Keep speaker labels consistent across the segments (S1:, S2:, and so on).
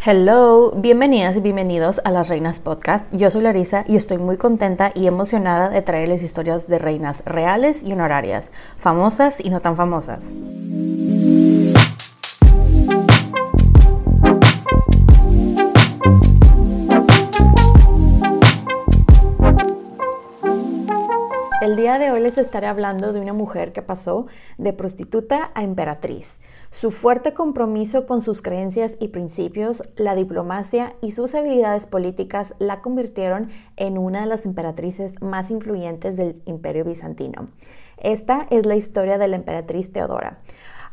S1: Hello, bienvenidas y bienvenidos a Las Reinas Podcast. Yo soy Larisa y estoy muy contenta y emocionada de traerles historias de reinas reales y honorarias, famosas y no tan famosas. El día de hoy les estaré hablando de una mujer que pasó de prostituta a emperatriz. Su fuerte compromiso con sus creencias y principios, la diplomacia y sus habilidades políticas la convirtieron en una de las emperatrices más influyentes del imperio bizantino. Esta es la historia de la emperatriz Teodora.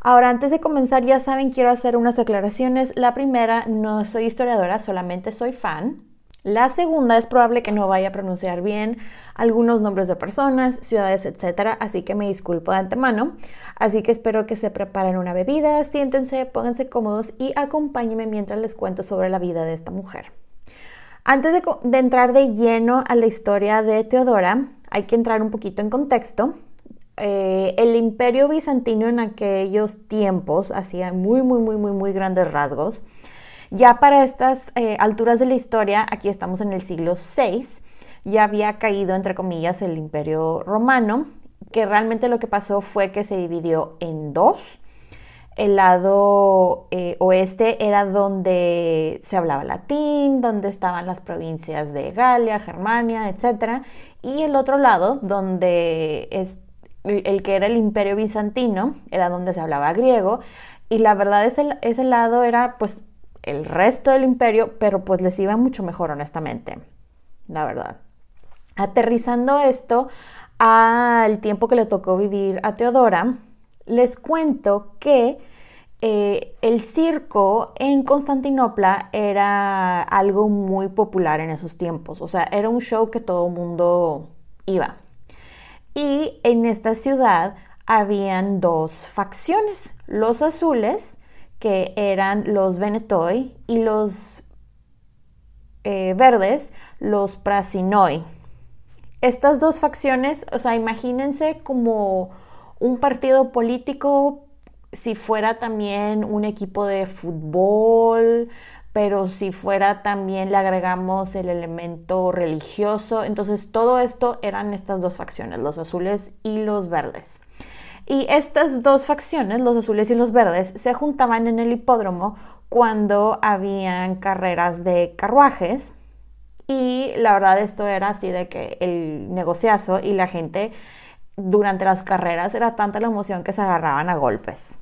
S1: Ahora, antes de comenzar, ya saben, quiero hacer unas aclaraciones. La primera, no soy historiadora, solamente soy fan. La segunda es probable que no vaya a pronunciar bien algunos nombres de personas, ciudades, etcétera, así que me disculpo de antemano. Así que espero que se preparen una bebida, siéntense, pónganse cómodos y acompáñenme mientras les cuento sobre la vida de esta mujer. Antes de, entrar de lleno a la historia de Teodora, hay que entrar un poquito en contexto. Eh, el imperio bizantino en aquellos tiempos hacía muy, muy, muy, muy, muy grandes rasgos. Ya para estas eh, alturas de la historia, aquí estamos en el siglo VI, ya había caído, entre comillas, el imperio romano, que realmente lo que pasó fue que se dividió en dos. El lado eh, oeste era donde se hablaba latín, donde estaban las provincias de Galia, Germania, etc. Y el otro lado, donde es el que era el imperio bizantino, era donde se hablaba griego. Y la verdad, ese, ese lado era pues el resto del imperio, pero pues les iba mucho mejor, honestamente, la verdad. Aterrizando esto al tiempo que le tocó vivir a Teodora, les cuento que eh, el circo en Constantinopla era algo muy popular en esos tiempos, o sea, era un show que todo mundo iba. Y en esta ciudad habían dos facciones, los azules, que eran los Venetoi, y los eh, verdes, los Prasinoi. Estas dos facciones, o sea, imagínense como un partido político si fuera también un equipo de fútbol, pero si fuera también le agregamos el elemento religioso. Entonces todo esto eran estas dos facciones, los azules y los verdes. Y estas dos facciones, los azules y los verdes, se juntaban en el hipódromo cuando habían carreras de carruajes. Y la verdad esto era así de que el negociazo y la gente durante las carreras era tanta la emoción que se agarraban a golpes.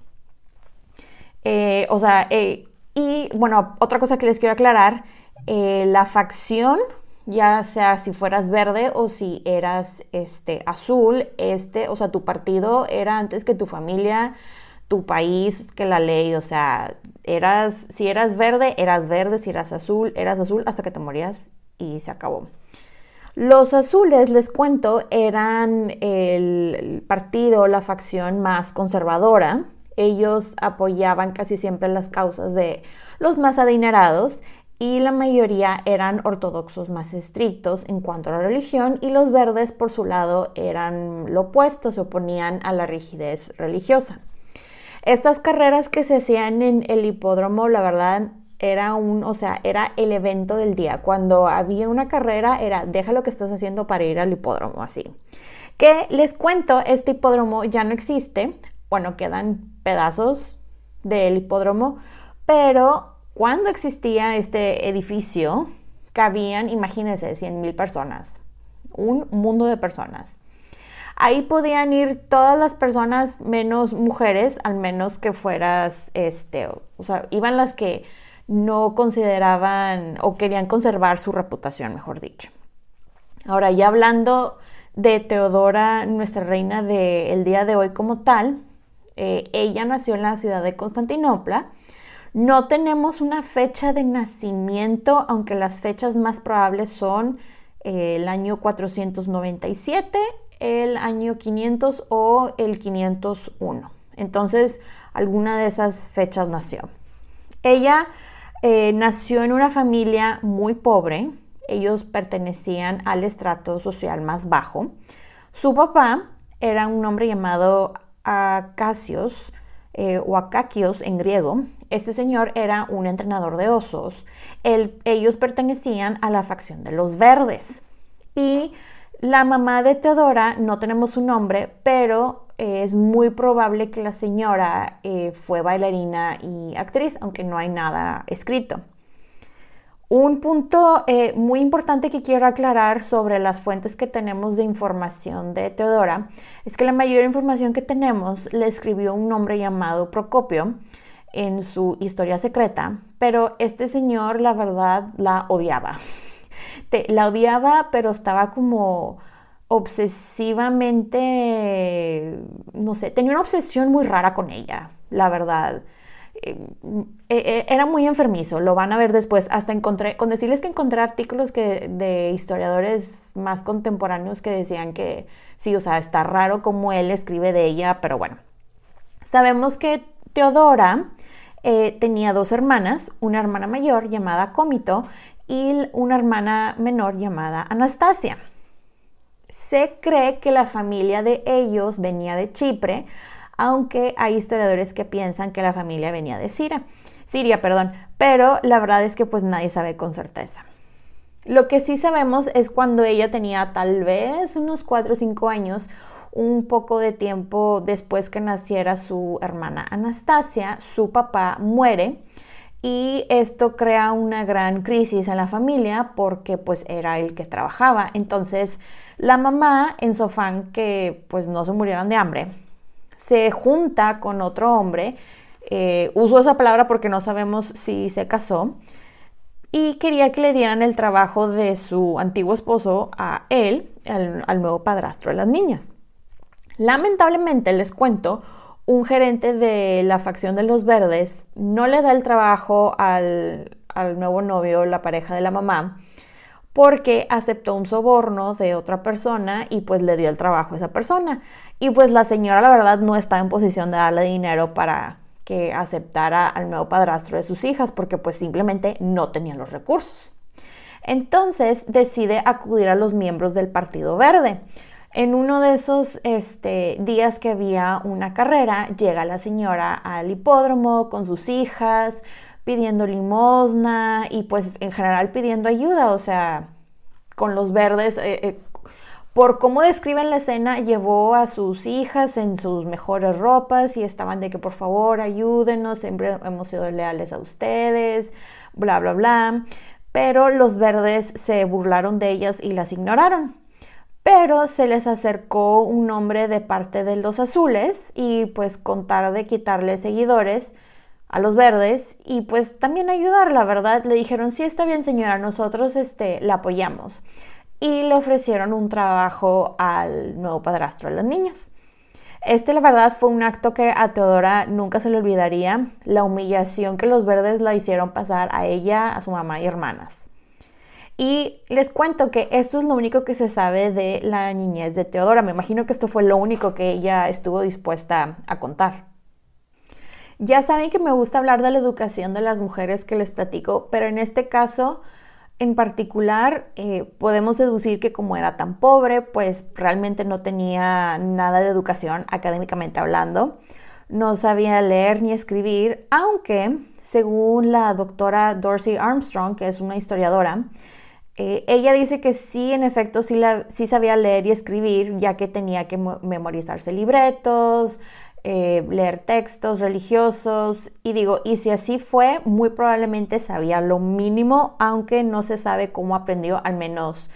S1: Eh, o sea, eh, y bueno, otra cosa que les quiero aclarar, eh, la facción ya sea si fueras verde o si eras este, azul, este, o sea, tu partido era antes que tu familia, tu país, que la ley, o sea, eras, si eras verde, eras verde, si eras azul, eras azul hasta que te morías y se acabó. Los azules, les cuento, eran el partido, la facción más conservadora. Ellos apoyaban casi siempre las causas de los más adinerados y la mayoría eran ortodoxos más estrictos en cuanto a la religión y los verdes por su lado eran lo opuesto, se oponían a la rigidez religiosa. Estas carreras que se hacían en el hipódromo, la verdad, era un, o sea, era el evento del día. Cuando había una carrera, era deja lo que estás haciendo para ir al hipódromo, así. Que les cuento, este hipódromo ya no existe. Bueno, quedan pedazos del hipódromo, pero cuando existía este edificio, cabían, imagínense, 100 mil personas. Un mundo de personas. Ahí podían ir todas las personas menos mujeres, al menos que fueras, este, o sea, iban las que no consideraban o querían conservar su reputación, mejor dicho. Ahora, ya hablando de Teodora, nuestra reina del día de hoy como tal, eh, ella nació en la ciudad de Constantinopla. No tenemos una fecha de nacimiento, aunque las fechas más probables son eh, el año 497, el año 500 o el 501. Entonces, alguna de esas fechas nació. Ella eh, nació en una familia muy pobre. Ellos pertenecían al estrato social más bajo. Su papá era un hombre llamado Acacios eh, o Acaquios en griego. Este señor era un entrenador de osos. ellos pertenecían a la facción de los verdes. Y la mamá de Teodora, no tenemos su nombre, pero es muy probable que la señora eh, fue bailarina y actriz, aunque no hay nada escrito. Un punto eh, muy importante que quiero aclarar sobre las fuentes que tenemos de información de Teodora es que la mayor información que tenemos le escribió un hombre llamado Procopio en su historia secreta, pero este señor la verdad la odiaba. la odiaba, pero estaba como obsesivamente, no sé, tenía una obsesión muy rara con ella, la verdad. Eh, eh, era muy enfermizo, lo van a ver después. Hasta encontré, con decirles que encontré artículos que, de historiadores más contemporáneos que decían que sí, o sea, está raro como él escribe de ella, pero bueno. Sabemos que Teodora eh, tenía dos hermanas, una hermana mayor llamada Cómito y una hermana menor llamada Anastasia. Se cree que la familia de ellos venía de Chipre, aunque hay historiadores que piensan que la familia venía de Siria, Siria, perdón, pero la verdad es que pues nadie sabe con certeza. Lo que sí sabemos es cuando ella tenía tal vez unos 4 o 5 años, un poco de tiempo después que naciera su hermana Anastasia, su papá muere y esto crea una gran crisis en la familia porque pues era el que trabajaba. Entonces la mamá en su afán que pues no se murieran de hambre, se junta con otro hombre, eh, uso esa palabra porque no sabemos si se casó, y quería que le dieran el trabajo de su antiguo esposo a él, al nuevo padrastro de las niñas. Lamentablemente, les cuento, un gerente de la facción de los verdes no le da el trabajo al, nuevo novio, la pareja de la mamá, porque aceptó un soborno de otra persona y pues le dio el trabajo a esa persona. Y pues la señora la verdad no está en posición de darle dinero para que aceptara al nuevo padrastro de sus hijas porque pues simplemente no tenía los recursos. Entonces decide acudir a los miembros del Partido Verde en uno de esos este, días que había una carrera, llega la señora al hipódromo con sus hijas, pidiendo limosna y pues en general pidiendo ayuda, o sea, con los verdes. Eh, eh, por cómo describen la escena, llevó a sus hijas en sus mejores ropas y estaban de que por favor ayúdenos, siempre hemos sido leales a ustedes, bla, bla, bla. Pero los verdes se burlaron de ellas y las ignoraron pero se les acercó un hombre de parte de los azules y pues contar de quitarle seguidores a los verdes y pues también ayudar, la verdad, le dijeron, sí está bien señora, nosotros este, la apoyamos y le ofrecieron un trabajo al nuevo padrastro de las niñas. Este, la verdad, fue un acto que a Teodora nunca se le olvidaría, la humillación que los verdes la hicieron pasar a ella, a su mamá y hermanas. Y les cuento que esto es lo único que se sabe de la niñez de Teodora. Me imagino que esto fue lo único que ella estuvo dispuesta a contar. Ya saben que me gusta hablar de la educación de las mujeres que les platico, pero en este caso en particular eh, podemos deducir que como era tan pobre, pues realmente no tenía nada de educación académicamente hablando. no sabía leer ni escribir, aunque según la doctora Dorsey Armstrong, que es una historiadora, eh, ella dice que sí, en efecto, sí, sí, sabía leer y escribir, ya que tenía que memorizarse libretos, eh, leer textos religiosos, y digo, y si así fue, muy probablemente sabía lo mínimo, aunque no se sabe cómo aprendió, al menos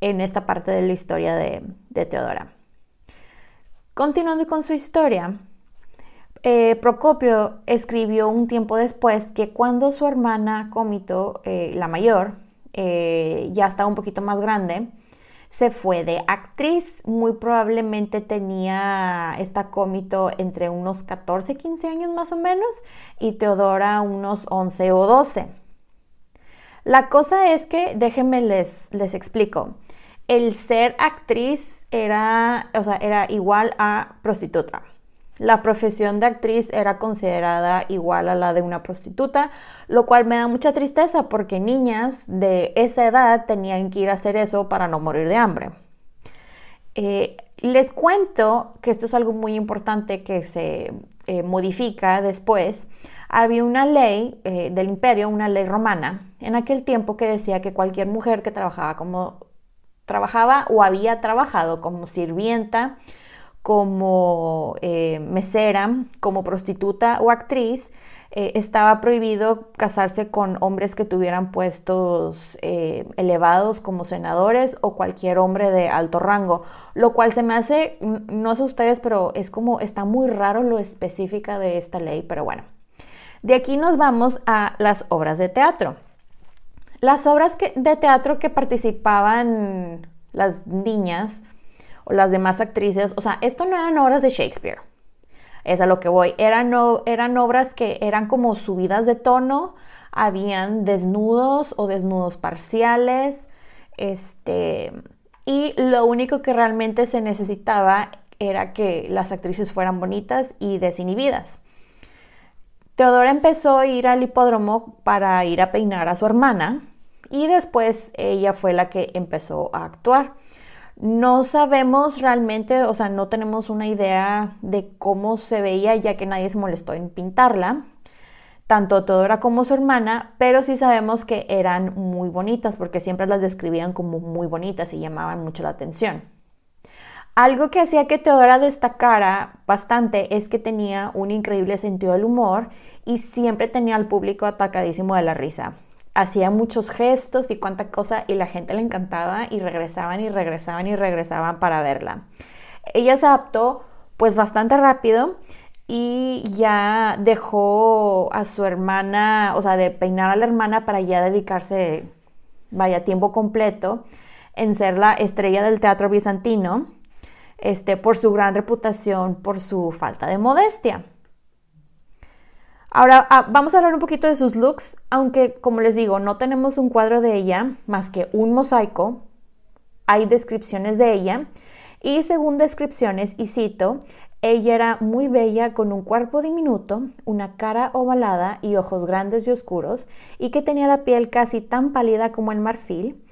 S1: en esta parte de la historia de, Teodora. Continuando con su historia, eh, Procopio escribió un tiempo después que cuando su hermana Cómito, la mayor, eh, ya estaba un poquito más grande, se fue de actriz. Muy probablemente tenía esta cómito entre unos 14, 15 años más o menos y Teodora unos 11 o 12. La cosa es que, déjenme les, les explico, el ser actriz era, o sea, era igual a prostituta. La profesión de actriz era considerada igual a la de una prostituta, lo cual me da mucha tristeza porque niñas de esa edad tenían que ir a hacer eso para no morir de hambre. Eh, les cuento que esto es algo muy importante que se eh, modifica después. Había una ley eh, del imperio, una ley romana, en aquel tiempo que decía que cualquier mujer que trabajaba como trabajaba o había trabajado como sirvienta, como eh, mesera, como prostituta o actriz, eh, estaba prohibido casarse con hombres que tuvieran puestos eh, elevados como senadores o cualquier hombre de alto rango, lo cual se me hace, no sé ustedes, pero es como, está muy raro lo específica de esta ley, pero bueno. De aquí nos vamos a las obras de teatro. Las obras de teatro que participaban las niñas, las demás actrices, o sea, esto no eran obras de Shakespeare, es a lo que voy, eran, eran obras que eran como subidas de tono, habían desnudos o desnudos parciales, este, y lo único que realmente se necesitaba era que las actrices fueran bonitas y desinhibidas. Teodora empezó a ir al hipódromo para ir a peinar a su hermana y después ella fue la que empezó a actuar. No sabemos realmente, o sea, no tenemos una idea de cómo se veía ya que nadie se molestó en pintarla, tanto Teodora como su hermana, pero sí sabemos que eran muy bonitas porque siempre las describían como muy bonitas y llamaban mucho la atención. Algo que hacía que Teodora destacara bastante es que tenía un increíble sentido del humor y siempre tenía al público atacadísimo de la risa hacía muchos gestos y cuánta cosa y la gente le encantaba y regresaban y regresaban y regresaban para verla. Ella se adaptó pues bastante rápido y ya dejó a su hermana, o sea, de peinar a la hermana para ya dedicarse, vaya, tiempo completo en ser la estrella del teatro bizantino, este, por su gran reputación, por su falta de modestia. Ahora ah, vamos a hablar un poquito de sus looks, aunque como les digo, no tenemos un cuadro de ella más que un mosaico. Hay descripciones de ella y según descripciones, y cito, ella era muy bella con un cuerpo diminuto, una cara ovalada y ojos grandes y oscuros, y que tenía la piel casi tan pálida como el marfil,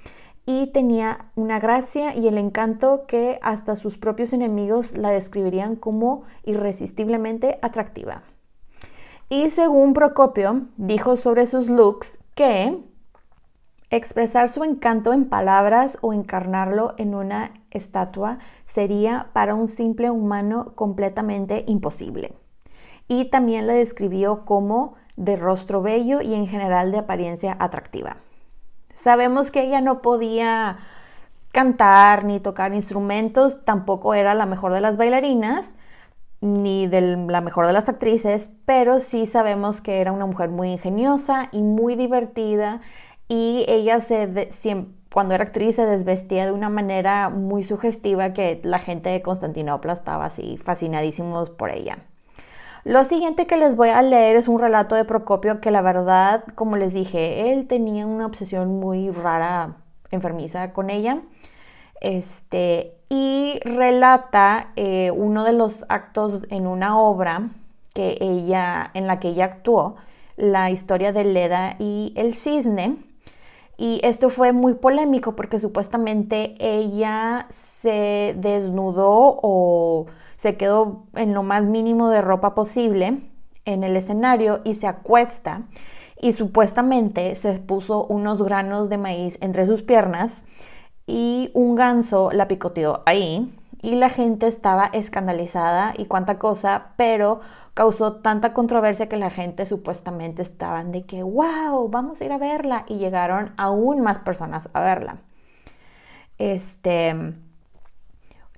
S1: y tenía una gracia y el encanto que hasta sus propios enemigos la describirían como irresistiblemente atractiva. Y según Procopio, dijo sobre sus looks que expresar su encanto en palabras o encarnarlo en una estatua sería para un simple humano completamente imposible. Y también la describió como de rostro bello y en general de apariencia atractiva. Sabemos que ella no podía cantar ni tocar instrumentos, tampoco era la mejor de las bailarinas, ni de la mejor de las actrices, pero sí sabemos que era una mujer muy ingeniosa y muy divertida y ella se cuando era actriz se desvestía de una manera muy sugestiva que la gente de Constantinopla estaba así fascinadísimos por ella. Lo siguiente que les voy a leer es un relato de Procopio que la verdad, como les dije, él tenía una obsesión muy rara, enfermiza con ella. Este, y relata eh, uno de los actos en una obra que ella, en la que ella actuó, la historia de Leda y el cisne. Y esto fue muy polémico porque supuestamente ella se desnudó o se quedó en lo más mínimo de ropa posible en el escenario y se acuesta y supuestamente se puso unos granos de maíz entre sus piernas y un ganso la picoteó ahí y la gente estaba escandalizada y cuánta cosa, pero causó tanta controversia que la gente supuestamente estaban de que, wow, vamos a ir a verla y llegaron aún más personas a verla. Este,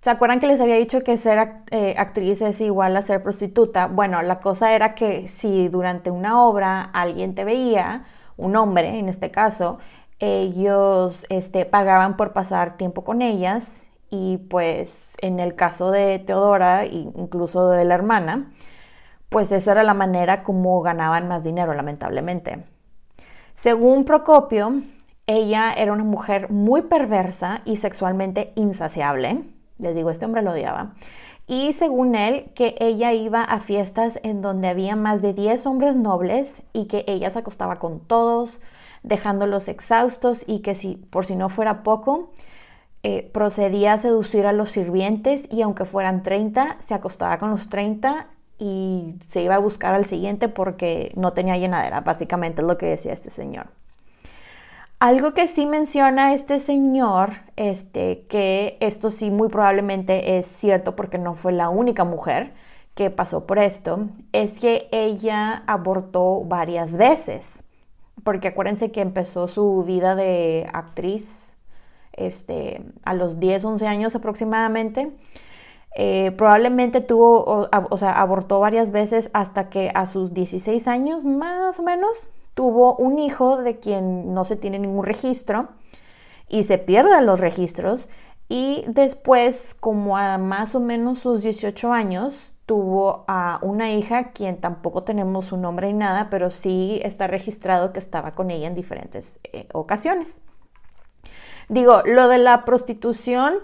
S1: ¿Se acuerdan que les había dicho que ser eh, actriz es igual a ser prostituta? Bueno, la cosa era que si durante una obra alguien te veía, un hombre en este caso, ellos este, pagaban por pasar tiempo con ellas y pues en el caso de Teodora e incluso de la hermana, pues esa era la manera como ganaban más dinero, lamentablemente. Según Procopio, ella era una mujer muy perversa y sexualmente insaciable. Les digo, este hombre lo odiaba. Y según él, que ella iba a fiestas en donde había más de 10 hombres nobles y que ella se acostaba con todos, dejándolos exhaustos y que si, por si no fuera poco, eh, procedía a seducir a los sirvientes y aunque fueran 30, se acostaba con los 30 y se iba a buscar al siguiente porque no tenía llenadera, básicamente es lo que decía este señor. Algo que sí menciona este señor, este, que esto sí muy probablemente es cierto porque no fue la única mujer que pasó por esto, es que ella abortó varias veces, porque acuérdense que empezó su vida de actriz este, a los 10, 11 años aproximadamente eh, probablemente tuvo, o, sea, abortó varias veces hasta que a sus 16 años, más o menos, tuvo un hijo de quien no se tiene ningún registro y se pierden los registros. Y después, como a más o menos sus 18 años, tuvo a una hija quien tampoco tenemos su nombre ni nada, pero sí está registrado que estaba con ella en diferentes eh, ocasiones. Digo, lo de la prostitución,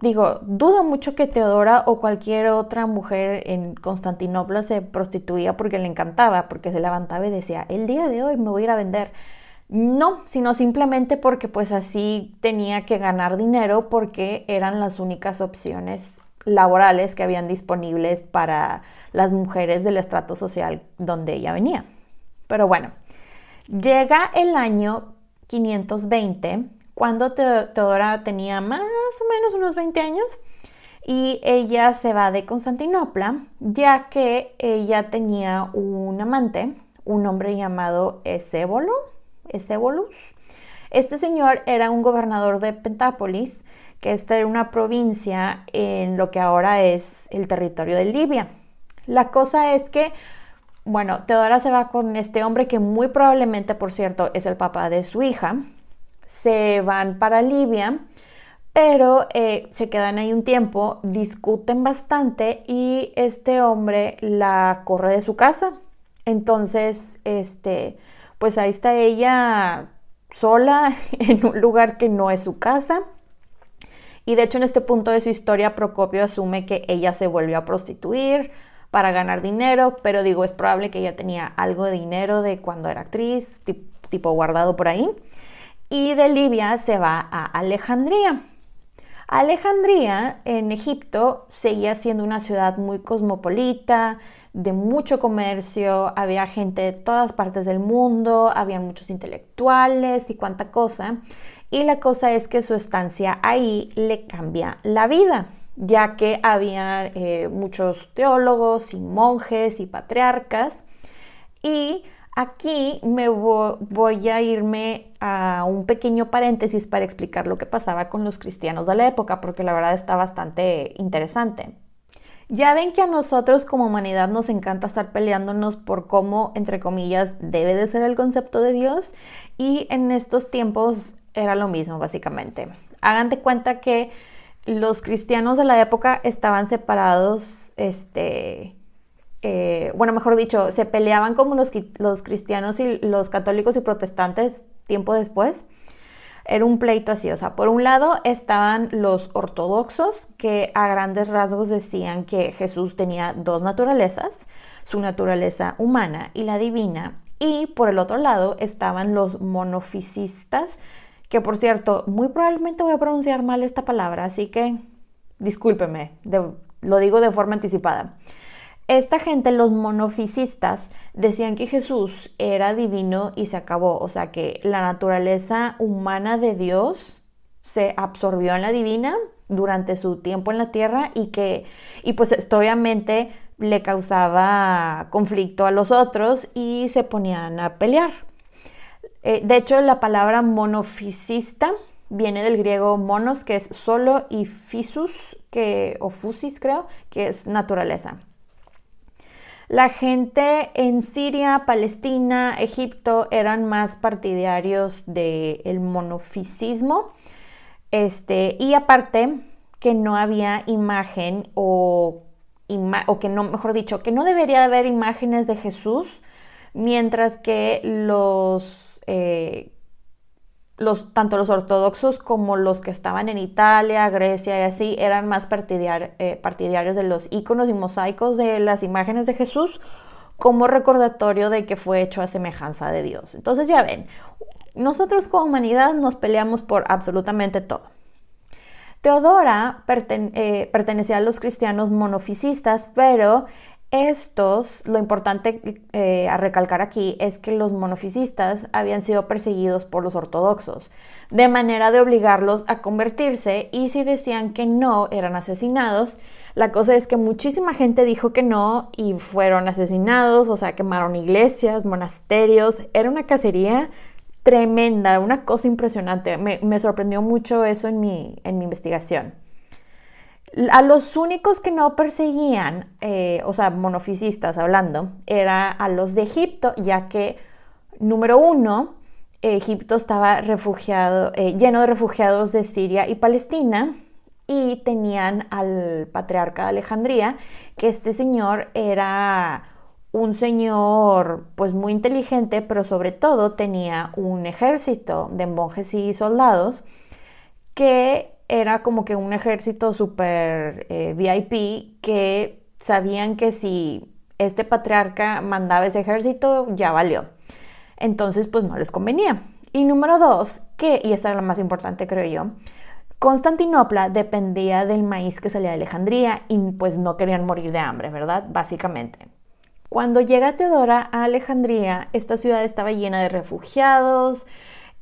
S1: Digo, dudo mucho que Teodora o cualquier otra mujer en Constantinopla se prostituía porque le encantaba, porque se levantaba y decía, el día de hoy me voy a ir a vender. No, sino simplemente porque pues así tenía que ganar dinero porque eran las únicas opciones laborales que habían disponibles para las mujeres del estrato social donde ella venía. Pero bueno, llega el año 520 cuando Teodora tenía más o menos unos 20 años y ella se va de Constantinopla ya que ella tenía un amante, un hombre llamado Esébolo. Este señor era un gobernador de Pentápolis, que esta era una provincia en lo que ahora es el territorio de Libia. La cosa es que, bueno, Teodora se va con este hombre que muy probablemente, por cierto, es el papá de su hija, se van para Libia, pero eh, se quedan ahí un tiempo, discuten bastante y este hombre la corre de su casa. Entonces, este, pues ahí está ella sola en un lugar que no es su casa. Y de hecho en este punto de su historia Procopio asume que ella se volvió a prostituir para ganar dinero, pero digo, es probable que ella tenía algo de dinero de cuando era actriz, tipo guardado por ahí y de Libia se va a Alejandría. Alejandría en Egipto seguía siendo una ciudad muy cosmopolita, de mucho comercio, había gente de todas partes del mundo, había muchos intelectuales y cuánta cosa. Y la cosa es que su estancia ahí le cambia la vida, ya que había eh, muchos teólogos y monjes y patriarcas. Y Aquí me voy a irme a un pequeño paréntesis para explicar lo que pasaba con los cristianos de la época, porque la verdad está bastante interesante. Ya ven que a nosotros como humanidad nos encanta estar peleándonos por cómo, entre comillas, debe de ser el concepto de Dios y en estos tiempos era lo mismo básicamente. Hagan de cuenta que los cristianos de la época estaban separados, este, eh, bueno, mejor dicho, se peleaban como los, los cristianos y los católicos y protestantes tiempo después. Era un pleito así, o sea, por un lado estaban los ortodoxos que a grandes rasgos decían que Jesús tenía dos naturalezas, su naturaleza humana y la divina, Y por el otro lado estaban los monofisistas, que por cierto, muy probablemente voy a pronunciar mal esta palabra, así que discúlpeme, lo digo de forma anticipada. Esta gente, los monofisistas, decían que Jesús era divino y se acabó, o sea que la naturaleza humana de Dios se absorbió en la divina durante su tiempo en la tierra y que, y pues esto obviamente le causaba conflicto a los otros y se ponían a pelear. Eh, de hecho, la palabra monofisista viene del griego monos, que es solo, y fisus, que, o fusis creo, que es naturaleza. La gente en Siria, Palestina, Egipto eran más partidarios del monofisismo. Este, y aparte que no había imagen o, o que no, mejor dicho, que no debería haber imágenes de Jesús, mientras que los eh, los, tanto los ortodoxos como los que estaban en Italia, Grecia y así, eran más eh, partidarios de los iconos y mosaicos de las imágenes de Jesús como recordatorio de que fue hecho a semejanza de Dios. Entonces ya ven, nosotros como humanidad nos peleamos por absolutamente todo. Teodora eh, pertenecía a los cristianos monofisistas, pero estos, lo importante eh, a recalcar aquí es que los monofisistas habían sido perseguidos por los ortodoxos, de manera de obligarlos a convertirse y si decían que no, eran asesinados. La cosa es que muchísima gente dijo que no y fueron asesinados, o sea, quemaron iglesias, monasterios, era una cacería tremenda, una cosa impresionante. Me, sorprendió mucho eso en mi, en mi investigación. A los únicos que no perseguían, eh, o sea, monofisistas hablando, era a los de Egipto, ya que, número uno, Egipto estaba refugiado, eh, lleno de refugiados de Siria y Palestina, y tenían al patriarca de Alejandría, que este señor era un señor pues muy inteligente, pero sobre todo tenía un ejército de monjes y soldados que era como que un ejército súper eh, VIP que sabían que si este patriarca mandaba ese ejército, ya valió. Entonces, pues no les convenía. Y número dos, que, y esta era la más importante creo yo, Constantinopla dependía del maíz que salía de Alejandría y pues no querían morir de hambre, ¿verdad? Básicamente. Cuando llega Teodora a Alejandría, esta ciudad estaba llena de refugiados,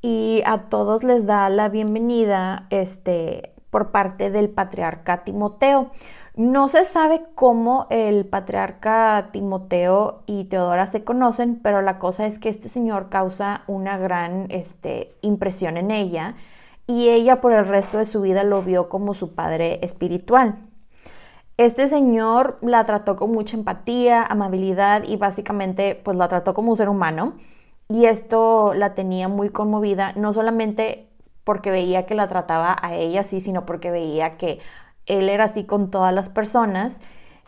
S1: y a todos les da la bienvenida este, por parte del patriarca Timoteo. No se sabe cómo el patriarca Timoteo y Teodora se conocen, pero la cosa es que este señor causa una gran este, impresión en ella y ella por el resto de su vida lo vio como su padre espiritual. Este señor la trató con mucha empatía, amabilidad y básicamente pues la trató como un ser humano y esto la tenía muy conmovida, no solamente porque veía que la trataba a ella así, sino porque veía que él era así con todas las personas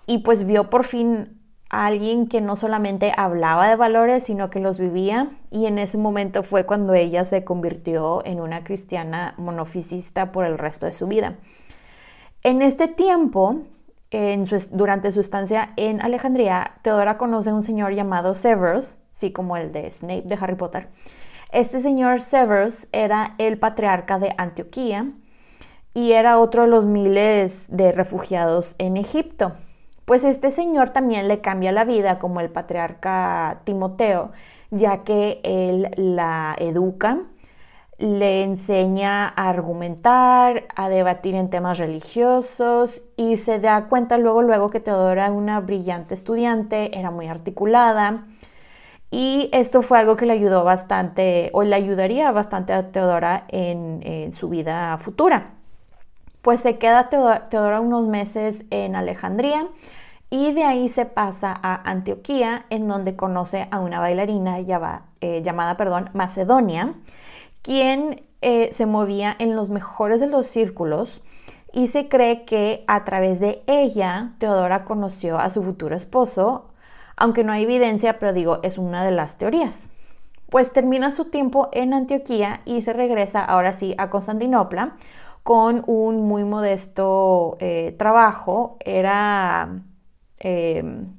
S1: y pues vio por fin a alguien que no solamente hablaba de valores, sino que los vivía y en ese momento fue cuando ella se convirtió en una cristiana monofisista por el resto de su vida. En este tiempo, durante su estancia en Alejandría, Teodora conoce a un señor llamado Severus, sí como el de Snape de Harry Potter. Este señor Severus era el patriarca de Antioquía y era otro de los miles de refugiados en Egipto. Pues este señor también le cambia la vida como el patriarca Timoteo, ya que él la educa, le enseña a argumentar, a debatir en temas religiosos y se da cuenta luego luego que Teodora era una brillante estudiante, era muy articulada y esto fue algo que le ayudó bastante, o le ayudaría bastante a Teodora en, su vida futura. Pues se queda Teodora, unos meses en Alejandría y de ahí se pasa a Antioquía, en donde conoce a una bailarina eh, llamada perdón, Macedonia, quien eh, se movía en los mejores de los círculos y se cree que a través de ella Teodora conoció a su futuro esposo, aunque no hay evidencia, pero digo, es una de las teorías. Pues termina su tiempo en Antioquía y se regresa ahora sí a Constantinopla con un muy modesto eh, trabajo. Era em,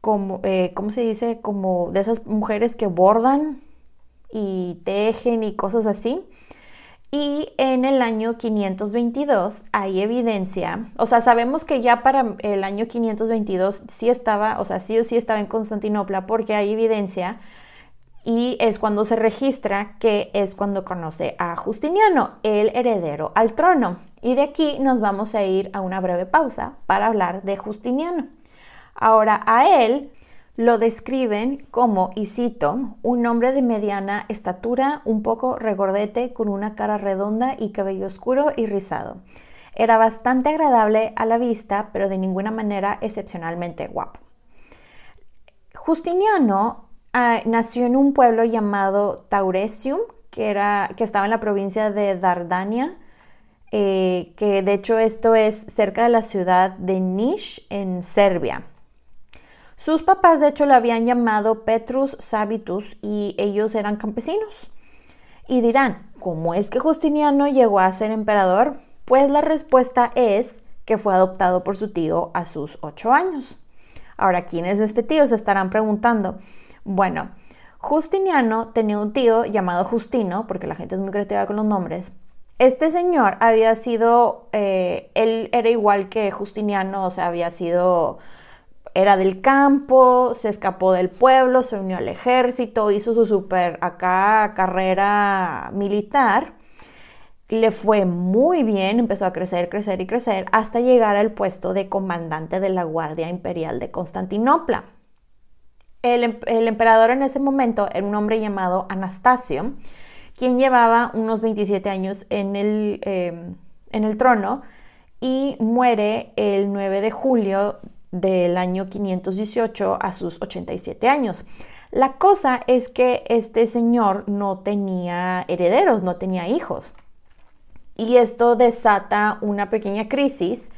S1: como, eh, ¿cómo se dice? Como de esas mujeres que bordan y tejen y cosas así. Y en el año 522 hay evidencia, o sea, sabemos que ya para el año 522 sí estaba, o sea, sí o sí estaba en Constantinopla porque hay evidencia y es cuando se registra que es cuando conoce a Justiniano, el heredero al trono. Y de aquí nos vamos a ir a una breve pausa para hablar de Justiniano. Ahora, a él lo describen como, y cito, un hombre de mediana estatura, un poco regordete, con una cara redonda y cabello oscuro y rizado. Era bastante agradable a la vista, pero de ninguna manera excepcionalmente guapo. Justiniano ah, nació en un pueblo llamado Tauresium, que, era, que estaba en la provincia de Dardania, eh, que de hecho esto es cerca de la ciudad de Niš en Serbia. Sus papás de hecho lo habían llamado Petrus Sabitus y ellos eran campesinos. Y dirán, ¿cómo es que Justiniano llegó a ser emperador? Pues la respuesta es que fue adoptado por su tío a sus ocho años. Ahora, ¿quién es este tío? Se estarán preguntando. Bueno, Justiniano tenía un tío llamado Justino, porque la gente es muy creativa con los nombres. Este señor había sido, eh, él era igual que Justiniano, o sea, había sido era del campo, se escapó del pueblo, se unió al ejército, hizo su super acá carrera militar. Le fue muy bien, empezó a crecer, crecer y crecer hasta llegar al puesto de comandante de la Guardia Imperial de Constantinopla. El, em, emperador en ese momento era un hombre llamado Anastasio, quien llevaba unos 27 años en el, em, en el trono y muere el 9 de julio del año 518 a sus 87 años. La cosa es que este señor no tenía herederos, no tenía hijos. Y esto desata una pequeña crisis.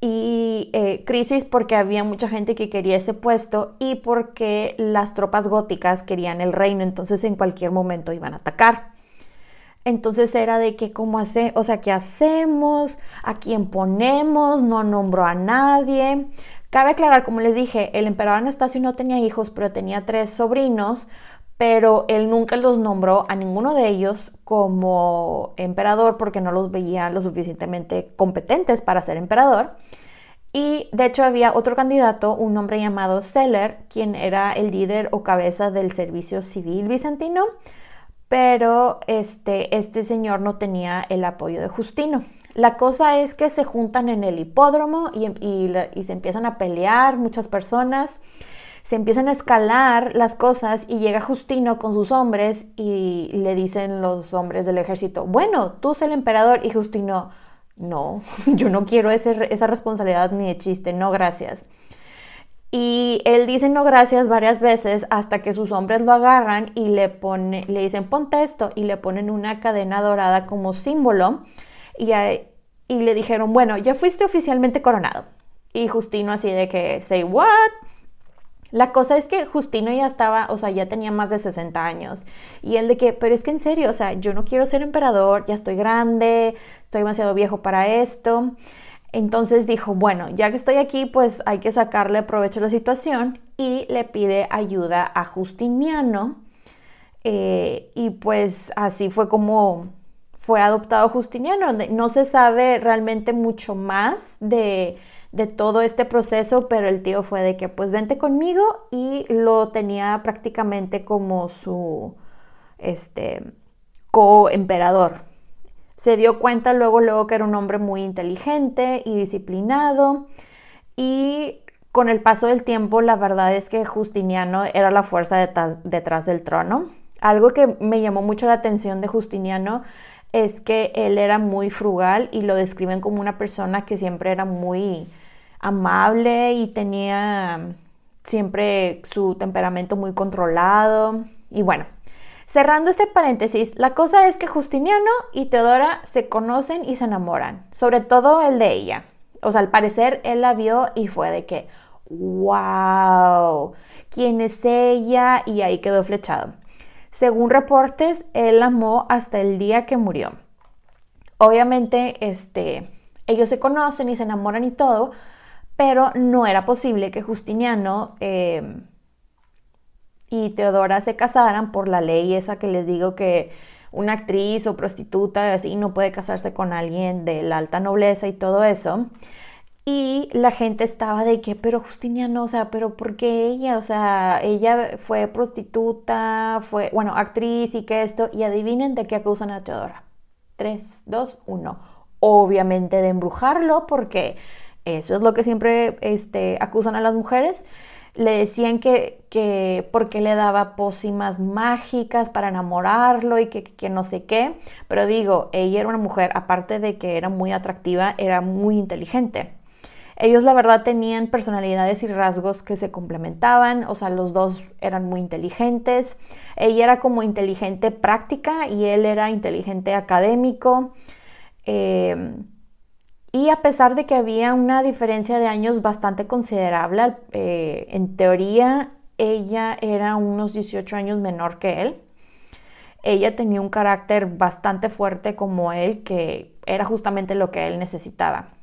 S1: Y eh, crisis porque había mucha gente que quería ese puesto y porque las tropas góticas querían el reino, entonces en cualquier momento iban a atacar. Entonces era de que cómo hace, o sea, ¿qué hacemos? ¿A quién ponemos? No nombró a nadie. Cabe aclarar, como les dije, el emperador Anastasio no tenía hijos, pero tenía tres sobrinos, pero él nunca los nombró a ninguno de ellos como emperador porque no los veía lo suficientemente competentes para ser emperador. Y de hecho había otro candidato, un hombre llamado Seller, quien era el líder o cabeza del servicio civil bizantino, pero este, este señor no tenía el apoyo de Justino. La cosa es que se juntan en el hipódromo y, se empiezan a pelear muchas personas, se empiezan a escalar las cosas y llega Justino con sus hombres y le dicen los hombres del ejército, bueno, tú eres el emperador y Justino, no, yo no quiero esa responsabilidad ni de chiste, no gracias. Y él dice no gracias varias veces hasta que sus hombres lo agarran y le, pone, le dicen ponte esto y le ponen una cadena dorada como símbolo y, le dijeron, bueno, ya fuiste oficialmente coronado. Y Justino así de que, say what? La cosa es que Justino ya estaba, o sea, ya tenía más de 60 años. Y él de que, pero es que en serio, o sea, yo no quiero ser emperador, ya estoy grande, estoy demasiado viejo para esto. Entonces dijo, bueno, ya que estoy aquí, pues hay que sacarle provecho a la situación y le pide ayuda a Justiniano. Eh, y pues así fue como fue adoptado Justiniano. No se sabe realmente mucho más de, todo este proceso, pero el tío fue de que pues vente conmigo y lo tenía prácticamente como su este, co-emperador. Se dio cuenta luego, luego que era un hombre muy inteligente y disciplinado y con el paso del tiempo la verdad es que Justiniano era la fuerza detrás del trono. Algo que me llamó mucho la atención de Justiniano es que él era muy frugal y lo describen como una persona que siempre era muy amable y tenía siempre su temperamento muy controlado. Y bueno, cerrando este paréntesis, la cosa es que Justiniano y Teodora se conocen y se enamoran, sobre todo el de ella. O sea, al parecer él la vio y fue de que, wow, ¿quién es ella? Y ahí quedó flechado. Según reportes, él amó hasta el día que murió. Obviamente, este, ellos se conocen y se enamoran y todo, pero no era posible que Justiniano eh, y Teodora se casaran por la ley esa que les digo que una actriz o prostituta así no puede casarse con alguien de la alta nobleza y todo eso. Y la gente estaba de que, pero Justiniano, o sea, pero ¿por qué ella? O sea, ella fue prostituta, fue, bueno, actriz y que esto. Y adivinen de qué acusan a Teodora. 3, 2, 1. Obviamente de embrujarlo, porque eso es lo que siempre este, acusan a las mujeres le decían que, que porque le daba pócimas mágicas para enamorarlo y que, que, no sé qué. Pero digo, ella era una mujer, aparte de que era muy atractiva, era muy inteligente. Ellos la verdad tenían personalidades y rasgos que se complementaban, o sea, los dos eran muy inteligentes. Ella era como inteligente práctica y él era inteligente académico. Eh, y a pesar de que había una diferencia de años bastante considerable, eh, en teoría ella era unos 18 años menor que él. Ella tenía un carácter bastante fuerte como él, que era justamente lo que él necesitaba.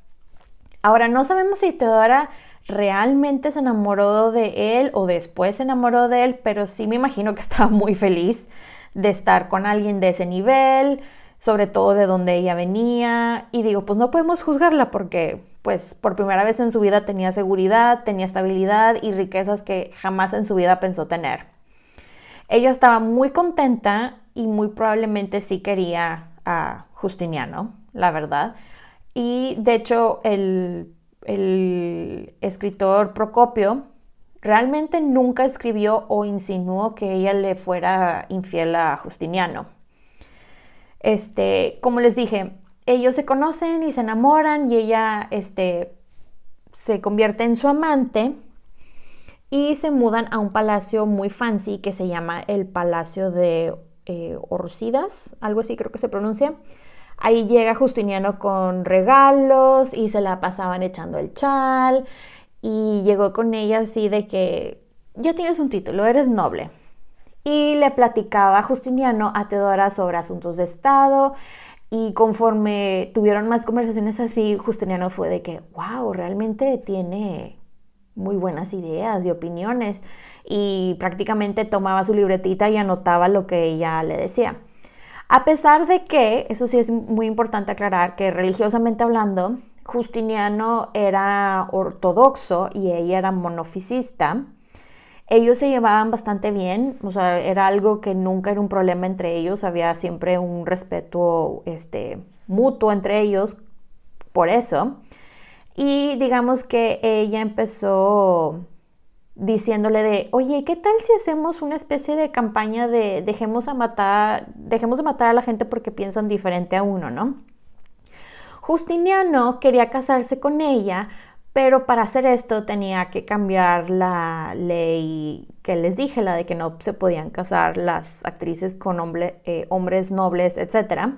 S1: Ahora, no sabemos si Teodora realmente se enamoró de él o después se enamoró de él, pero sí me imagino que estaba muy feliz de estar con alguien de ese nivel, sobre todo de donde ella venía. Y digo, pues no podemos juzgarla porque pues por primera vez en su vida tenía seguridad, tenía estabilidad y riquezas que jamás en su vida pensó tener. Ella estaba muy contenta y muy probablemente sí quería a Justiniano, la verdad. Y de hecho el, el escritor Procopio realmente nunca escribió o insinuó que ella le fuera infiel a Justiniano. Este, como les dije, ellos se conocen y se enamoran y ella este, se convierte en su amante y se mudan a un palacio muy fancy que se llama el Palacio de eh, algo así creo que se pronuncia. Ahí llega Justiniano con regalos y se la pasaban echando el chal. Y llegó con ella así de que ya tienes un título, eres noble y le platicaba Justiniano a Teodora sobre asuntos de Estado y conforme tuvieron más conversaciones así, Justiniano fue de que, wow, realmente tiene muy buenas ideas y opiniones y prácticamente tomaba su libretita y anotaba lo que ella le decía. A pesar de que, eso sí es muy importante aclarar, que religiosamente hablando, Justiniano era ortodoxo y ella era monofisista, ellos se llevaban bastante bien, o sea, era algo que nunca era un problema entre ellos, había siempre un respeto este, mutuo entre ellos por eso. Y digamos que ella empezó diciéndole de, oye, ¿qué tal si hacemos una especie de campaña de dejemos, a matar, dejemos de matar a la gente porque piensan diferente a uno, ¿no? Justiniano quería casarse con ella pero para hacer esto tenía que cambiar la ley que les dije, la de que no se podían casar las actrices con eh, hombres nobles, etc.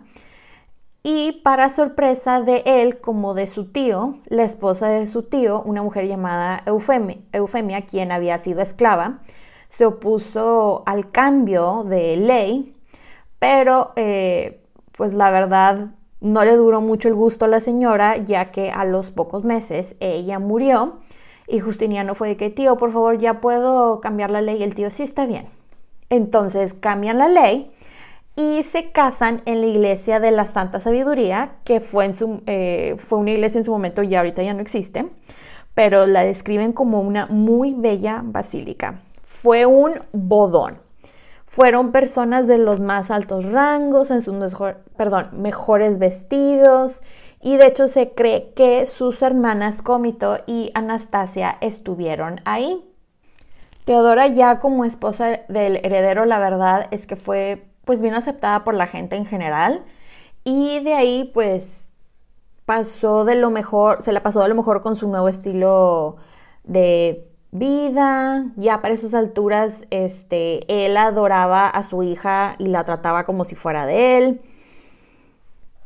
S1: Y para sorpresa de él como de su tío, la esposa de su tío, una mujer llamada Eufemia, Eufemia quien había sido esclava, se opuso al cambio de ley, pero eh, pues la verdad no le duró mucho el gusto a la señora, ya que a los pocos meses ella murió y Justiniano fue de que, tío, por favor, ya puedo cambiar la ley. El tío, sí está bien. Entonces cambian la ley y se casan en la iglesia de la Santa Sabiduría, que fue, en su, eh, fue una iglesia en su momento y ahorita ya no existe, pero la describen como una muy bella basílica. Fue un bodón. Fueron personas de los más altos rangos, en sus perdón, mejores vestidos, y de hecho se cree que sus hermanas Cómito y Anastasia estuvieron ahí. Teodora ya como esposa del heredero, la verdad es que fue pues bien aceptada por la gente en general y de ahí pues pasó de lo mejor, se la pasó de lo mejor con su nuevo estilo de vida. Ya para esas alturas, este, él adoraba a su hija y la trataba como si fuera de él.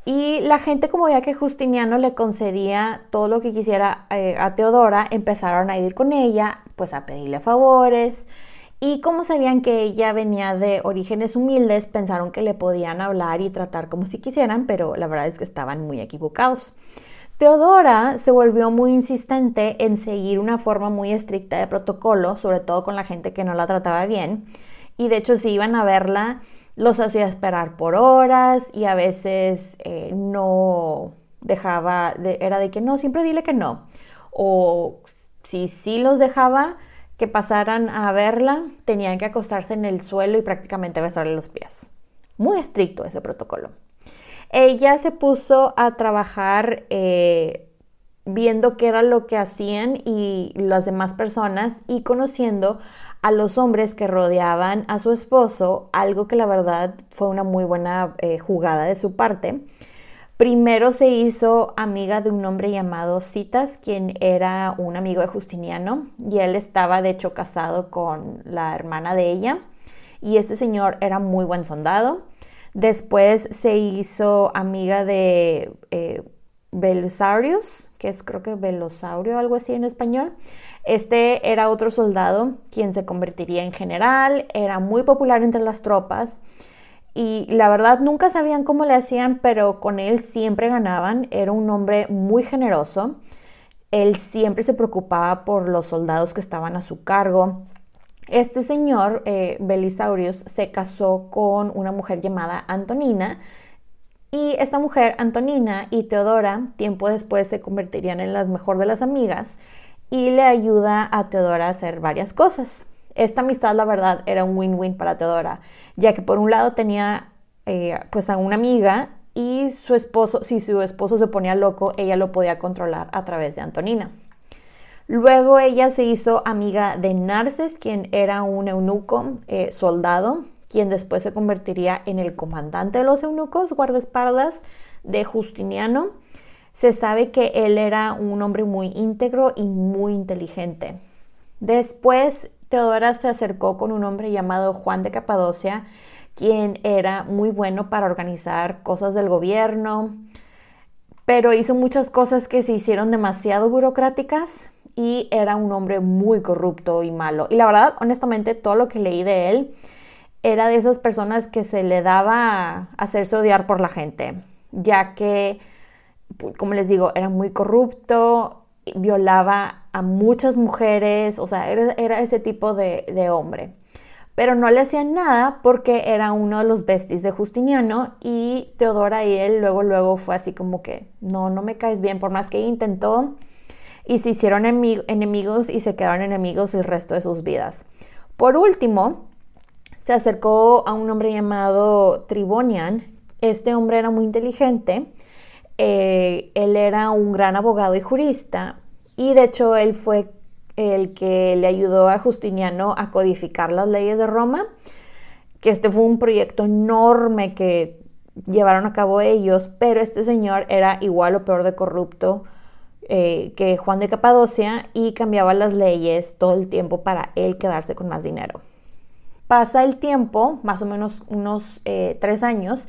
S1: Y la gente, como veía que Justiniano le concedía todo lo que quisiera eh, a Teodora, empezaron a ir con ella, pues a pedirle favores. Y como sabían que ella venía de orígenes humildes, pensaron que le podían hablar y tratar como si quisieran, pero la verdad es que estaban muy equivocados. Teodora se volvió muy insistente en seguir una forma muy estricta de protocolo, sobre todo con la gente que no la trataba bien. Y de hecho, si iban a verla, los hacía esperar por horas y a veces eh, no dejaba, era de que no, siempre dile que no. O si sí los dejaba que pasaran a verla, tenían que acostarse en el suelo y prácticamente besarle los pies. Muy estricto ese protocolo. Ella se puso a trabajar eh, viendo qué era lo que hacían y las demás personas y conociendo a los hombres que rodeaban a su esposo, algo que la verdad fue una muy buena eh, jugada de su parte. Primero se hizo amiga de un hombre llamado Citas, quien era un amigo de Justiniano, y él estaba de hecho casado con la hermana de ella, y este señor era muy buen soldado. Después se hizo amiga de eh, que es creo que Velosaurio, algo así en español. Este era otro soldado quien se convertiría en general, era muy popular entre las tropas y la verdad nunca sabían cómo le hacían, pero con él siempre ganaban. Era un hombre muy generoso. Él siempre se preocupaba por los soldados que estaban a su cargo. Este señor, eh, Belisaurius, se casó con una mujer llamada Antonina. Y esta mujer, Antonina y Teodora, tiempo después se convertirían en las mejor de las amigas y le ayuda a Teodora a hacer varias cosas. Esta amistad, la verdad, era un win-win para Teodora, ya que por un lado tenía eh, pues a una amiga y su esposo, si su esposo se ponía loco, ella lo podía controlar a través de Antonina. Luego ella se hizo amiga de Narces, quien era un eunuco eh, soldado, quien después se convertiría en el comandante de los eunucos, guardaespaldas de Justiniano. Se sabe que él era un hombre muy íntegro y muy inteligente. Después Teodora se acercó con un hombre llamado Juan de Capadocia, quien era muy bueno para organizar cosas del gobierno, pero hizo muchas cosas que se hicieron demasiado burocráticas y era un hombre muy corrupto y malo. Y la verdad, honestamente, todo lo que leí de él era de esas personas que se le daba hacerse odiar por la gente, ya que, como les digo, era muy corrupto, violaba a muchas mujeres, o sea, era, ese tipo de, hombre. Pero no le hacían nada porque era uno de los besties de Justiniano y Teodora y él luego, luego fue así como que, no, no me caes bien, por más que intentó y se hicieron enemigos y se quedaron enemigos el resto de sus vidas. Por último, se acercó a un hombre llamado Tribonian. Este hombre era muy inteligente eh, él era un gran abogado y jurista y de hecho él fue el que le ayudó a Justiniano a codificar las leyes de Roma, que este fue un proyecto enorme que llevaron a cabo ellos, pero este señor era igual o peor de corrupto eh, que Juan de Capadocia y cambiaba las leyes todo el tiempo para él quedarse con más dinero. Pasa el tiempo, más o menos unos eh, tres años,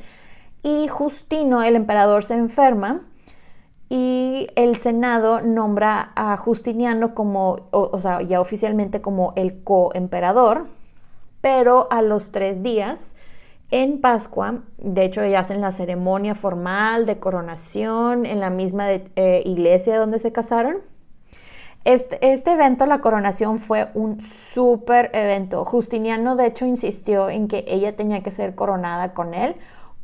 S1: y Justino, el emperador, se enferma y el Senado nombra a Justiniano como, o, sea, ya oficialmente como el coemperador, pero a los tres días, en Pascua, de hecho ya hacen la ceremonia formal de coronación en la misma eh, iglesia donde se casaron. Este, este, evento, la coronación, fue un súper evento. Justiniano, de hecho, insistió en que ella tenía que ser coronada con él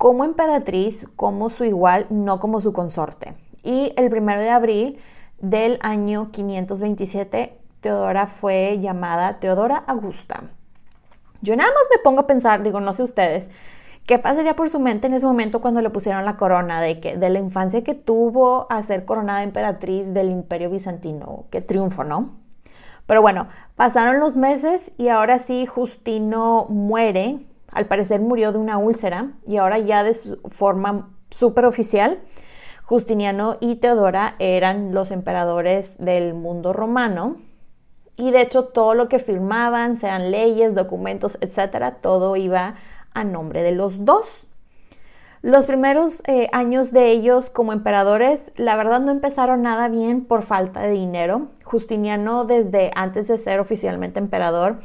S1: como emperatriz, como su igual, no como su consorte. Y el primero de abril del año 527, Teodora fue llamada Teodora Augusta. Yo nada más me pongo a pensar, digo, no sé ustedes, ¿qué pasaría por su mente en ese momento cuando le pusieron la corona? De, que, de la infancia que tuvo a ser coronada emperatriz del imperio bizantino. Qué triunfo, ¿no? Pero bueno, pasaron los meses y ahora sí Justino muere al parecer murió de una úlcera y ahora ya de su forma súper oficial, Justiniano y Teodora eran los emperadores del mundo romano y de hecho todo lo que firmaban, sean leyes, documentos, etcétera, todo iba a nombre de los dos. Los primeros eh, años de ellos como emperadores, la verdad no empezaron nada bien por falta de dinero. Justiniano, desde antes de ser oficialmente emperador,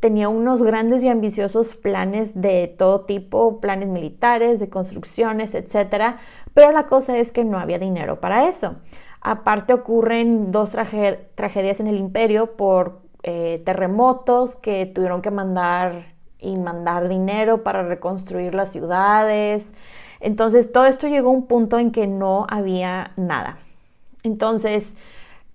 S1: tenía unos grandes y ambiciosos planes de todo tipo, planes militares, de construcciones, etc. Pero la cosa es que no había dinero para eso. Aparte ocurren dos tragedias en el imperio por eh, terremotos que tuvieron que mandar y mandar dinero para reconstruir las ciudades. Entonces todo esto llegó a un punto en que no había nada. Entonces,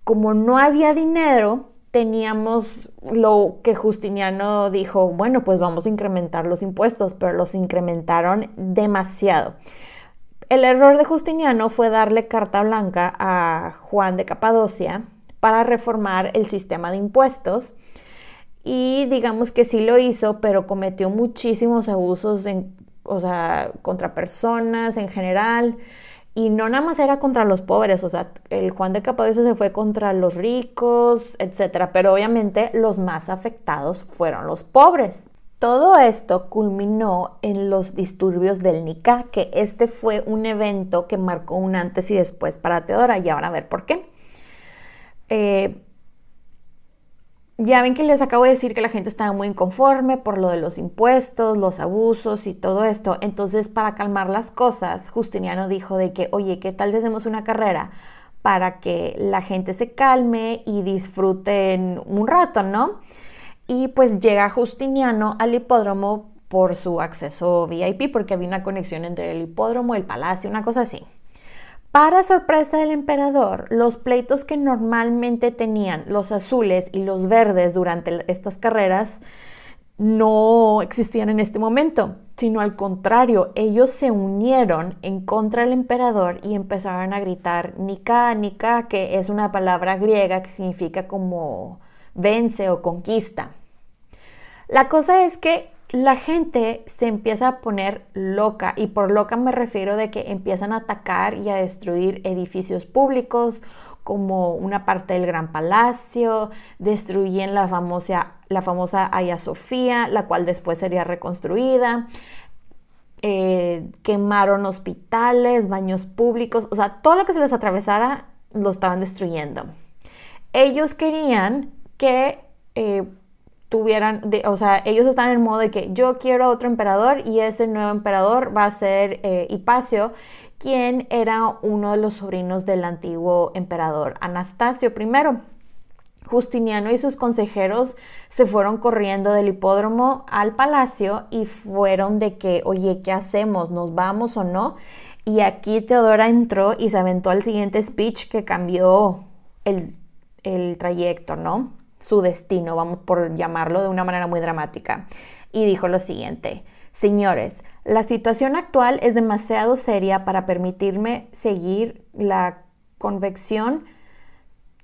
S1: como no había dinero, teníamos lo que Justiniano dijo, bueno, pues vamos a incrementar los impuestos, pero los incrementaron demasiado. El error de Justiniano fue darle carta blanca a Juan de Capadocia para reformar el sistema de impuestos y digamos que sí lo hizo, pero cometió muchísimos abusos en, o sea, contra personas en general. Y no nada más era contra los pobres, o sea, el Juan de Capadocia se fue contra los ricos, etcétera, pero obviamente los más afectados fueron los pobres. Todo esto culminó en los disturbios del Nika, que este fue un evento que marcó un antes y después para Teodora, y ahora a ver por qué. Eh, ya ven que les acabo de decir que la gente estaba muy inconforme por lo de los impuestos, los abusos y todo esto. Entonces, para calmar las cosas, Justiniano dijo de que, oye, ¿qué tal si hacemos una carrera para que la gente se calme y disfruten un rato, ¿no? Y pues llega Justiniano al hipódromo por su acceso VIP, porque había una conexión entre el hipódromo, el palacio, una cosa así. Para sorpresa del emperador, los pleitos que normalmente tenían los azules y los verdes durante estas carreras no existían en este momento, sino al contrario, ellos se unieron en contra del emperador y empezaron a gritar Nika, Nika, que es una palabra griega que significa como vence o conquista. La cosa es que la gente se empieza a poner loca y por loca me refiero de que empiezan a atacar y a destruir edificios públicos como una parte del Gran Palacio, destruyen la famosa, la famosa Hagia Sofía, la cual después sería reconstruida, eh, quemaron hospitales, baños públicos, o sea, todo lo que se les atravesara lo estaban destruyendo. Ellos querían que eh, tuvieran, o sea, ellos están en modo de que yo quiero otro emperador y ese nuevo emperador va a ser eh, Hipacio, quien era uno de los sobrinos del antiguo emperador Anastasio I. Justiniano y sus consejeros se fueron corriendo del hipódromo al palacio y fueron de que, oye, ¿qué hacemos? ¿Nos vamos o no? Y aquí Teodora entró y se aventó al siguiente speech que cambió el, el trayecto, ¿no? Su destino, vamos por llamarlo de una manera muy dramática. Y dijo lo siguiente, señores, la situación actual es demasiado seria para permitirme seguir la convección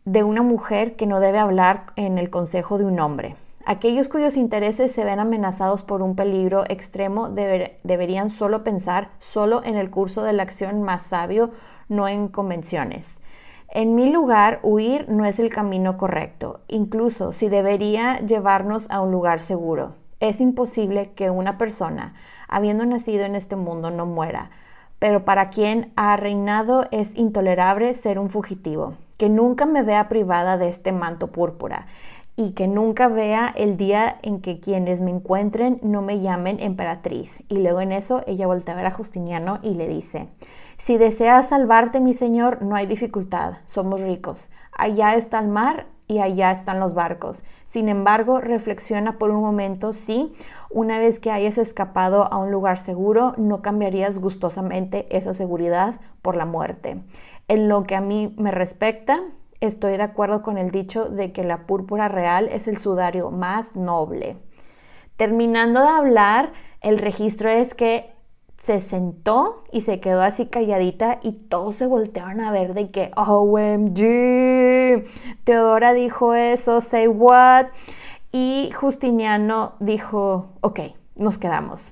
S1: de una mujer que no debe hablar en el consejo de un hombre. Aquellos cuyos intereses se ven amenazados por un peligro extremo deberían solo pensar solo en el curso de la acción más sabio, no en convenciones. En mi lugar, huir no es el camino correcto, incluso si debería llevarnos a un lugar seguro. Es imposible que una persona, habiendo nacido en este mundo, no muera, pero para quien ha reinado es intolerable ser un fugitivo, que nunca me vea privada de este manto púrpura y que nunca vea el día en que quienes me encuentren no me llamen emperatriz. Y luego en eso ella voltea a ver a Justiniano y le dice, si deseas salvarte, mi Señor, no hay dificultad, somos ricos. Allá está el mar y allá están los barcos. Sin embargo, reflexiona por un momento si, una vez que hayas escapado a un lugar seguro, no cambiarías gustosamente esa seguridad por la muerte. En lo que a mí me respecta, estoy de acuerdo con el dicho de que la púrpura real es el sudario más noble. Terminando de hablar, el registro es que se sentó y se quedó así calladita y todos se voltearon a ver de que, OMG, Teodora dijo eso, say what. Y Justiniano dijo, ok, nos quedamos.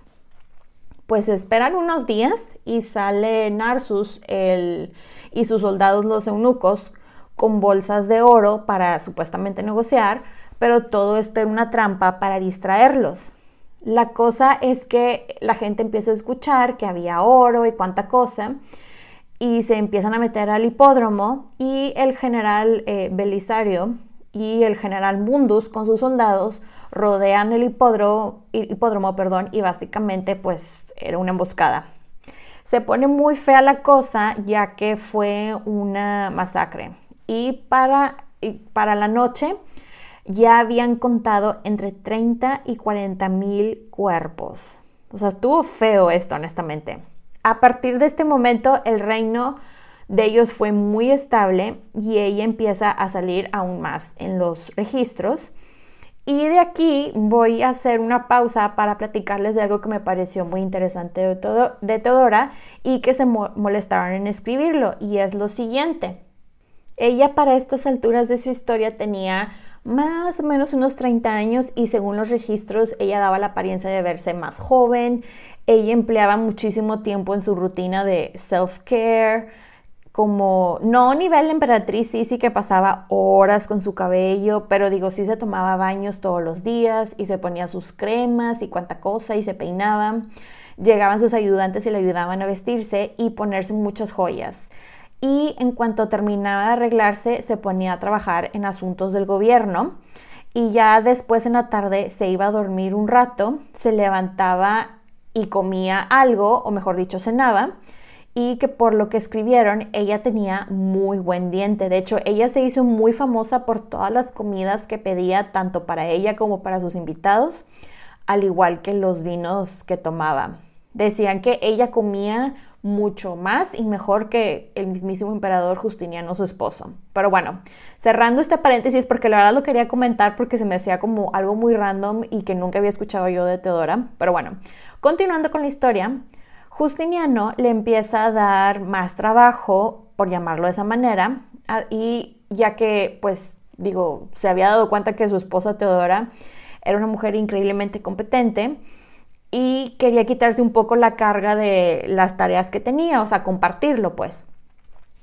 S1: Pues esperan unos días y sale Narsus el, y sus soldados los eunucos con bolsas de oro para supuestamente negociar, pero todo esto era una trampa para distraerlos. La cosa es que la gente empieza a escuchar que había oro y cuánta cosa y se empiezan a meter al hipódromo y el general eh, Belisario y el general Mundus con sus soldados rodean el hipódromo, hipódromo perdón, y básicamente pues era una emboscada. Se pone muy fea la cosa ya que fue una masacre. Y para, para la noche ya habían contado entre 30 y 40 mil cuerpos. O sea, estuvo feo esto, honestamente. A partir de este momento, el reino de ellos fue muy estable y ella empieza a salir aún más en los registros. Y de aquí voy a hacer una pausa para platicarles de algo que me pareció muy interesante de, todo, de Teodora y que se molestaron en escribirlo. Y es lo siguiente. Ella para estas alturas de su historia tenía más o menos unos 30 años y según los registros ella daba la apariencia de verse más joven, ella empleaba muchísimo tiempo en su rutina de self-care, como no nivel emperatriz, sí, sí que pasaba horas con su cabello, pero digo, sí se tomaba baños todos los días y se ponía sus cremas y cuánta cosa y se peinaba. Llegaban sus ayudantes y le ayudaban a vestirse y ponerse muchas joyas y en cuanto terminaba de arreglarse se ponía a trabajar en asuntos del gobierno y ya después en la tarde se iba a dormir un rato, se levantaba y comía algo, o mejor dicho, cenaba, y que por lo que escribieron, ella tenía muy buen diente. De hecho, ella se hizo muy famosa por todas las comidas que pedía, tanto para ella como para sus invitados, al igual que los vinos que tomaba. Decían que ella comía mucho más y mejor que el mismísimo emperador Justiniano, su esposo. Pero bueno, cerrando este paréntesis, porque la verdad lo quería comentar porque se me hacía como algo muy random y que nunca había escuchado yo de Teodora. Pero bueno, continuando con la historia, Justiniano le empieza a dar más trabajo, por llamarlo de esa manera, y ya que, pues, digo, se había dado cuenta que su esposa Teodora era una mujer increíblemente competente, y quería quitarse un poco la carga de las tareas que tenía, o sea, compartirlo pues.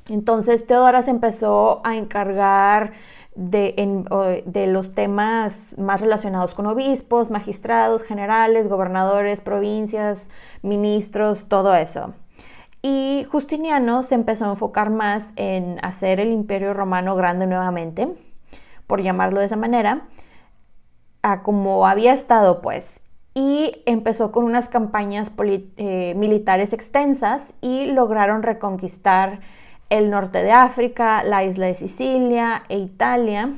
S1: Entonces Teodora se empezó a encargar de, de, los temas más relacionados con obispos, magistrados, generales, gobernadores, provincias, ministros, todo eso. Y Justiniano se empezó a enfocar más en hacer el imperio romano grande nuevamente, por llamarlo de esa manera, a como había estado pues y empezó con unas campañas eh, militares extensas y lograron reconquistar el norte de África, la isla de Sicilia e Italia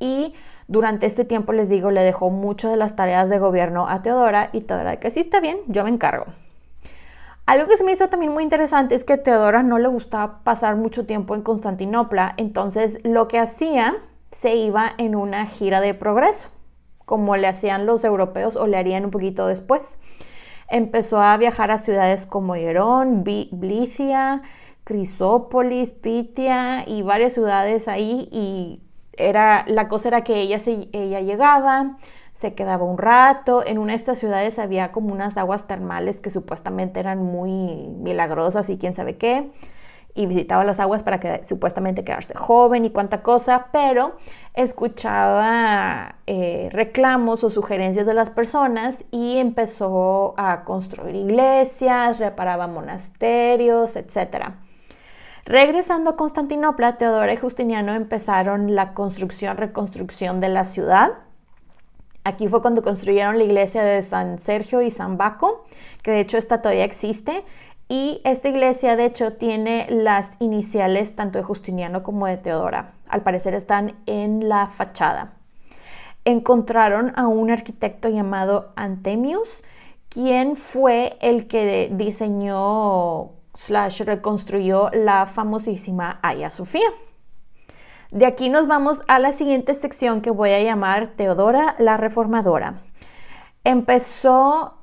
S1: y durante este tiempo les digo le dejó mucho de las tareas de gobierno a Teodora y Teodora que sí está bien, yo me encargo. Algo que se me hizo también muy interesante es que Teodora no le gustaba pasar mucho tiempo en Constantinopla, entonces lo que hacía se iba en una gira de progreso como le hacían los europeos o le harían un poquito después. Empezó a viajar a ciudades como Hierón, Blicia, Crisópolis, Pitia y varias ciudades ahí y era, la cosa era que ella, se, ella llegaba, se quedaba un rato. En una de estas ciudades había como unas aguas termales que supuestamente eran muy milagrosas y quién sabe qué y visitaba las aguas para que, supuestamente quedarse joven y cuánta cosa, pero escuchaba eh, reclamos o sugerencias de las personas y empezó a construir iglesias, reparaba monasterios, etc. Regresando a Constantinopla, Teodora y Justiniano empezaron la construcción, reconstrucción de la ciudad. Aquí fue cuando construyeron la iglesia de San Sergio y San Baco, que de hecho esta todavía existe, y esta iglesia, de hecho, tiene las iniciales tanto de Justiniano como de Teodora. Al parecer están en la fachada. Encontraron a un arquitecto llamado Antemius, quien fue el que diseñó slash reconstruyó la famosísima Hagia Sofía. De aquí nos vamos a la siguiente sección que voy a llamar Teodora la Reformadora. Empezó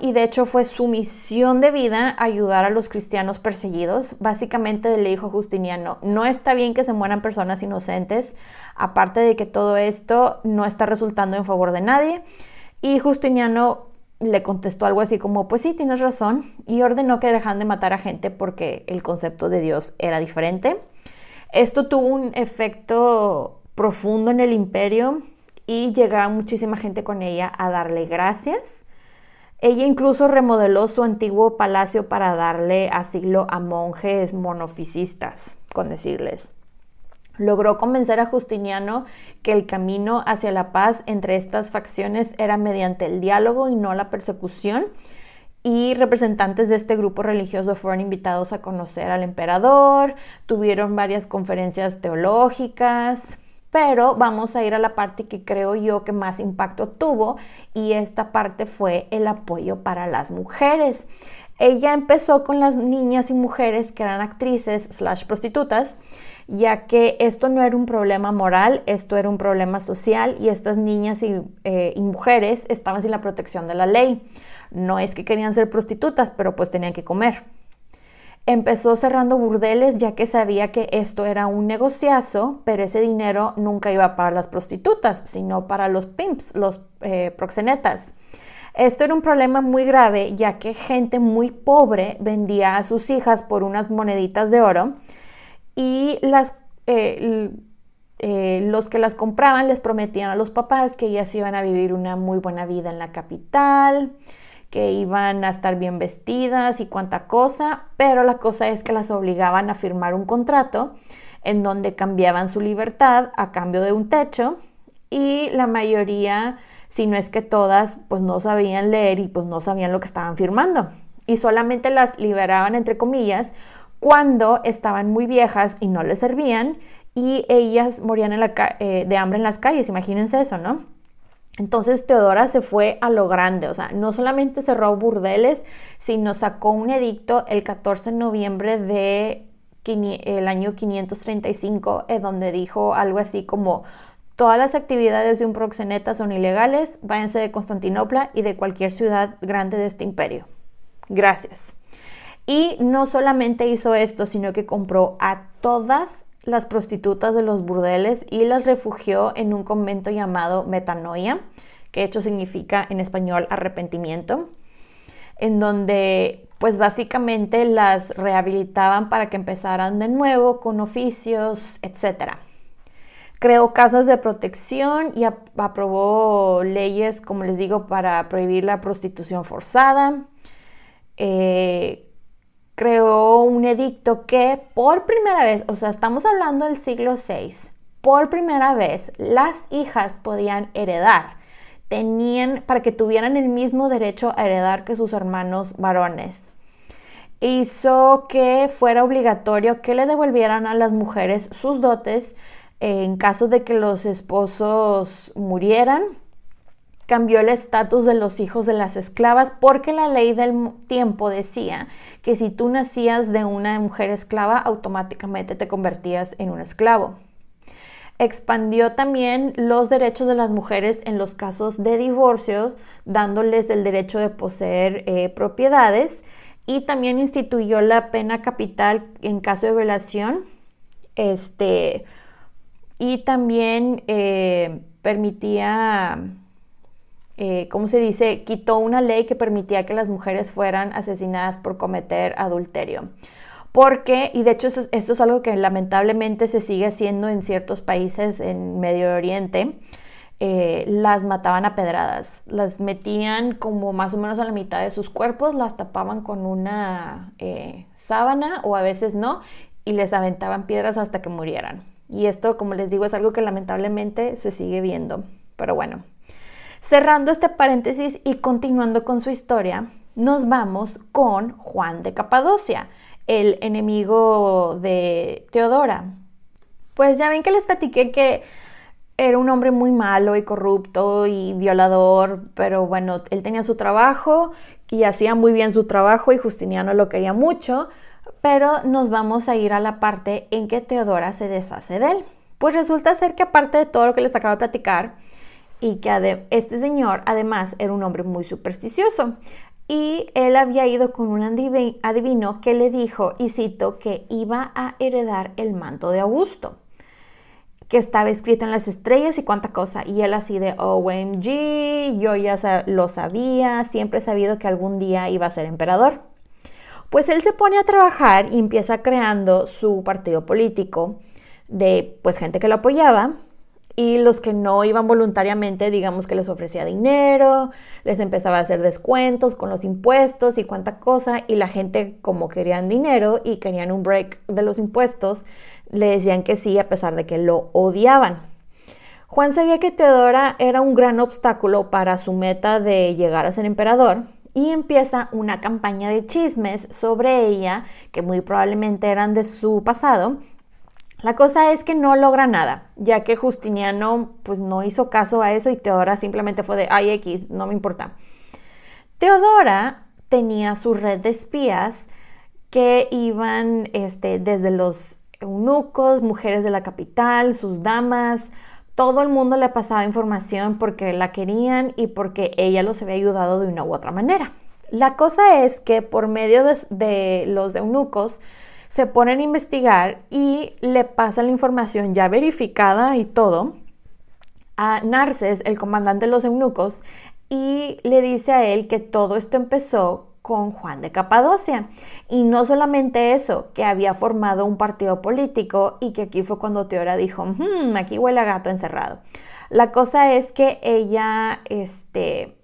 S1: y de hecho fue su misión de vida ayudar a los cristianos perseguidos. Básicamente le dijo Justiniano, no está bien que se mueran personas inocentes, aparte de que todo esto no está resultando en favor de nadie. Y Justiniano le contestó algo así como, pues sí, tienes razón, y ordenó que dejan de matar a gente porque el concepto de Dios era diferente. Esto tuvo un efecto profundo en el imperio y llegaba muchísima gente con ella a darle gracias ella incluso remodeló su antiguo palacio para darle asilo a monjes monofisistas, con decirles. logró convencer a Justiniano que el camino hacia la paz entre estas facciones era mediante el diálogo y no la persecución. Y representantes de este grupo religioso fueron invitados a conocer al emperador, tuvieron varias conferencias teológicas, pero vamos a ir a la parte que creo yo que más impacto tuvo y esta parte fue el apoyo para las mujeres. Ella empezó con las niñas y mujeres que eran actrices slash prostitutas ya que esto no era un problema moral, esto era un problema social y estas niñas eh, y, mujeres estaban sin la protección de la ley. No es que querían ser prostitutas, pero pues tenían que comer. Empezó cerrando burdeles ya que sabía que esto era un negociazo, pero ese dinero nunca iba para las prostitutas, sino para los pimps, los eh, proxenetas. Esto era un problema muy grave ya que gente muy pobre vendía a sus hijas por unas moneditas de oro y las, eh, eh, los que las compraban les prometían a los papás que ellas iban a vivir una muy buena vida en la capital, que iban a estar bien vestidas y cuánta cosa, pero la cosa es que las obligaban a firmar un contrato en donde cambiaban su libertad a cambio de un techo y la mayoría, si no es que todas, pues no sabían leer y pues no sabían lo que estaban firmando y solamente las liberaban entre comillas cuando estaban muy viejas y no les servían y ellas morían eh, de hambre en las calles, imagínense eso, ¿no? Entonces Teodora se fue a lo grande, o sea, no solamente cerró burdeles, sino sacó un edicto el 14 de noviembre de el año 535, en donde dijo algo así como todas las actividades de un proxeneta son ilegales, váyanse de Constantinopla y de cualquier ciudad grande de este imperio. Gracias. Y no solamente hizo esto, sino que compró a todas las prostitutas de los burdeles y las refugió en un convento llamado Metanoia, que hecho significa en español arrepentimiento, en donde pues básicamente las rehabilitaban para que empezaran de nuevo con oficios, etc. Creó casas de protección y aprobó leyes, como les digo, para prohibir la prostitución forzada. Eh, creó un edicto que por primera vez, o sea, estamos hablando del siglo VI, por primera vez las hijas podían heredar. Tenían para que tuvieran el mismo derecho a heredar que sus hermanos varones. Hizo que fuera obligatorio que le devolvieran a las mujeres sus dotes en caso de que los esposos murieran cambió el estatus de los hijos de las esclavas porque la ley del tiempo decía que si tú nacías de una mujer esclava, automáticamente te convertías en un esclavo. Expandió también los derechos de las mujeres en los casos de divorcio, dándoles el derecho de poseer eh, propiedades y también instituyó la pena capital en caso de violación. Este, y también eh, permitía eh, ¿cómo se dice? Quitó una ley que permitía que las mujeres fueran asesinadas por cometer adulterio. Porque, y de hecho esto, es algo que lamentablemente se sigue haciendo en ciertos países en Medio Oriente, eh, las mataban a pedradas, las metían como más o menos a la mitad de sus cuerpos, las tapaban con una eh, sábana o a veces no, y les aventaban piedras hasta que murieran. Y esto, como les digo, es algo que lamentablemente se sigue viendo. Pero bueno, Cerrando este paréntesis y continuando con su historia, nos vamos con Juan de Capadocia, el enemigo de Teodora. Pues ya ven que les platiqué que era un hombre muy malo y corrupto y violador, pero bueno, él tenía su trabajo y hacía muy bien su trabajo y Justiniano lo quería mucho, pero nos vamos a ir a la parte en que Teodora se deshace de él. Pues resulta ser que aparte de todo lo que les acabo de platicar, y que este señor además era un hombre muy supersticioso. Y él había ido con un adivino que le dijo, y cito, que iba a heredar el manto de Augusto, que estaba escrito en las estrellas y cuánta cosa. Y él así de, OMG, yo ya lo sabía, siempre he sabido que algún día iba a ser emperador. Pues él se pone a trabajar y empieza creando su partido político de pues gente que lo apoyaba y los que no iban voluntariamente, digamos que les ofrecía dinero, les empezaba a hacer descuentos con los impuestos y cuánta cosa, y la gente como querían dinero y querían un break de los impuestos, le decían que sí a pesar de que lo odiaban. Juan sabía que Teodora era un gran obstáculo para su meta de llegar a ser emperador y empieza una campaña de chismes sobre ella, que muy probablemente eran de su pasado, la cosa es que no logra nada, ya que Justiniano pues no hizo caso a eso y Teodora simplemente fue de, ay X, no me importa. Teodora tenía su red de espías que iban este, desde los eunucos, mujeres de la capital, sus damas, todo el mundo le pasaba información porque la querían y porque ella los había ayudado de una u otra manera. La cosa es que por medio de, de los eunucos, se ponen a investigar y le pasan la información ya verificada y todo a Narces, el comandante de los eunucos, y le dice a él que todo esto empezó con Juan de Capadocia. Y no solamente eso, que había formado un partido político y que aquí fue cuando Teora dijo, hmm, aquí huele a gato encerrado. La cosa es que ella, este,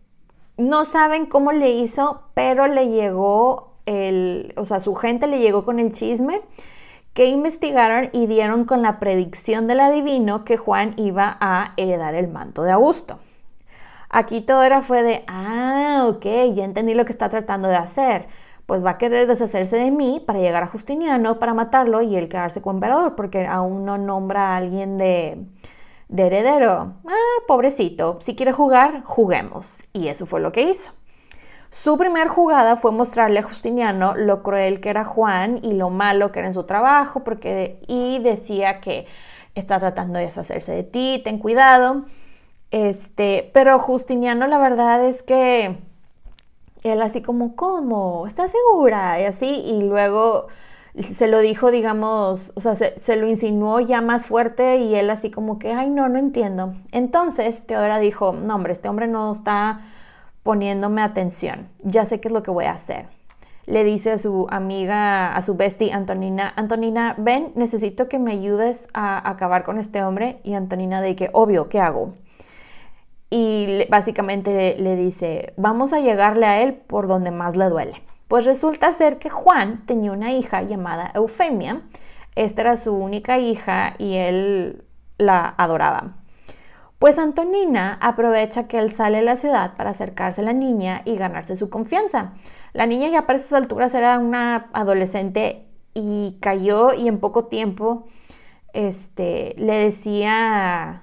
S1: no saben cómo le hizo, pero le llegó o sea, su gente le llegó con el chisme que investigaron y dieron con la predicción del adivino que Juan iba a heredar el manto de Augusto. Aquí todo era fue de, ah, ok, ya entendí lo que está tratando de hacer. Pues va a querer deshacerse de mí para llegar a Justiniano, para matarlo y él quedarse con emperador, porque aún no nombra a alguien de, de heredero. Ah, pobrecito, si quiere jugar, juguemos. Y eso fue lo que hizo. Su primer jugada fue mostrarle a Justiniano lo cruel que era Juan y lo malo que era en su trabajo, porque y decía que está tratando de deshacerse de ti, ten cuidado. Este, pero Justiniano la verdad es que él así como, ¿cómo? ¿Estás segura? Y así, y luego se lo dijo, digamos, o sea, se, se, lo insinuó ya más fuerte y él así como que, ay, no, no entiendo. Entonces Teodora dijo, no, hombre, este hombre no está poniéndome atención. Ya sé qué es lo que voy a hacer. Le dice a su amiga, a su bestie Antonina, Antonina, ven, necesito que me ayudes a acabar con este hombre. Y Antonina de que, obvio, ¿qué hago? Y básicamente le, dice, vamos a llegarle a él por donde más le duele. Pues resulta ser que Juan tenía una hija llamada Eufemia. Esta era su única hija y él la adoraba. Pues Antonina aprovecha que él sale de la ciudad para acercarse a la niña y ganarse su confianza. La niña ya para esas alturas era una adolescente y cayó y en poco tiempo este, le decía,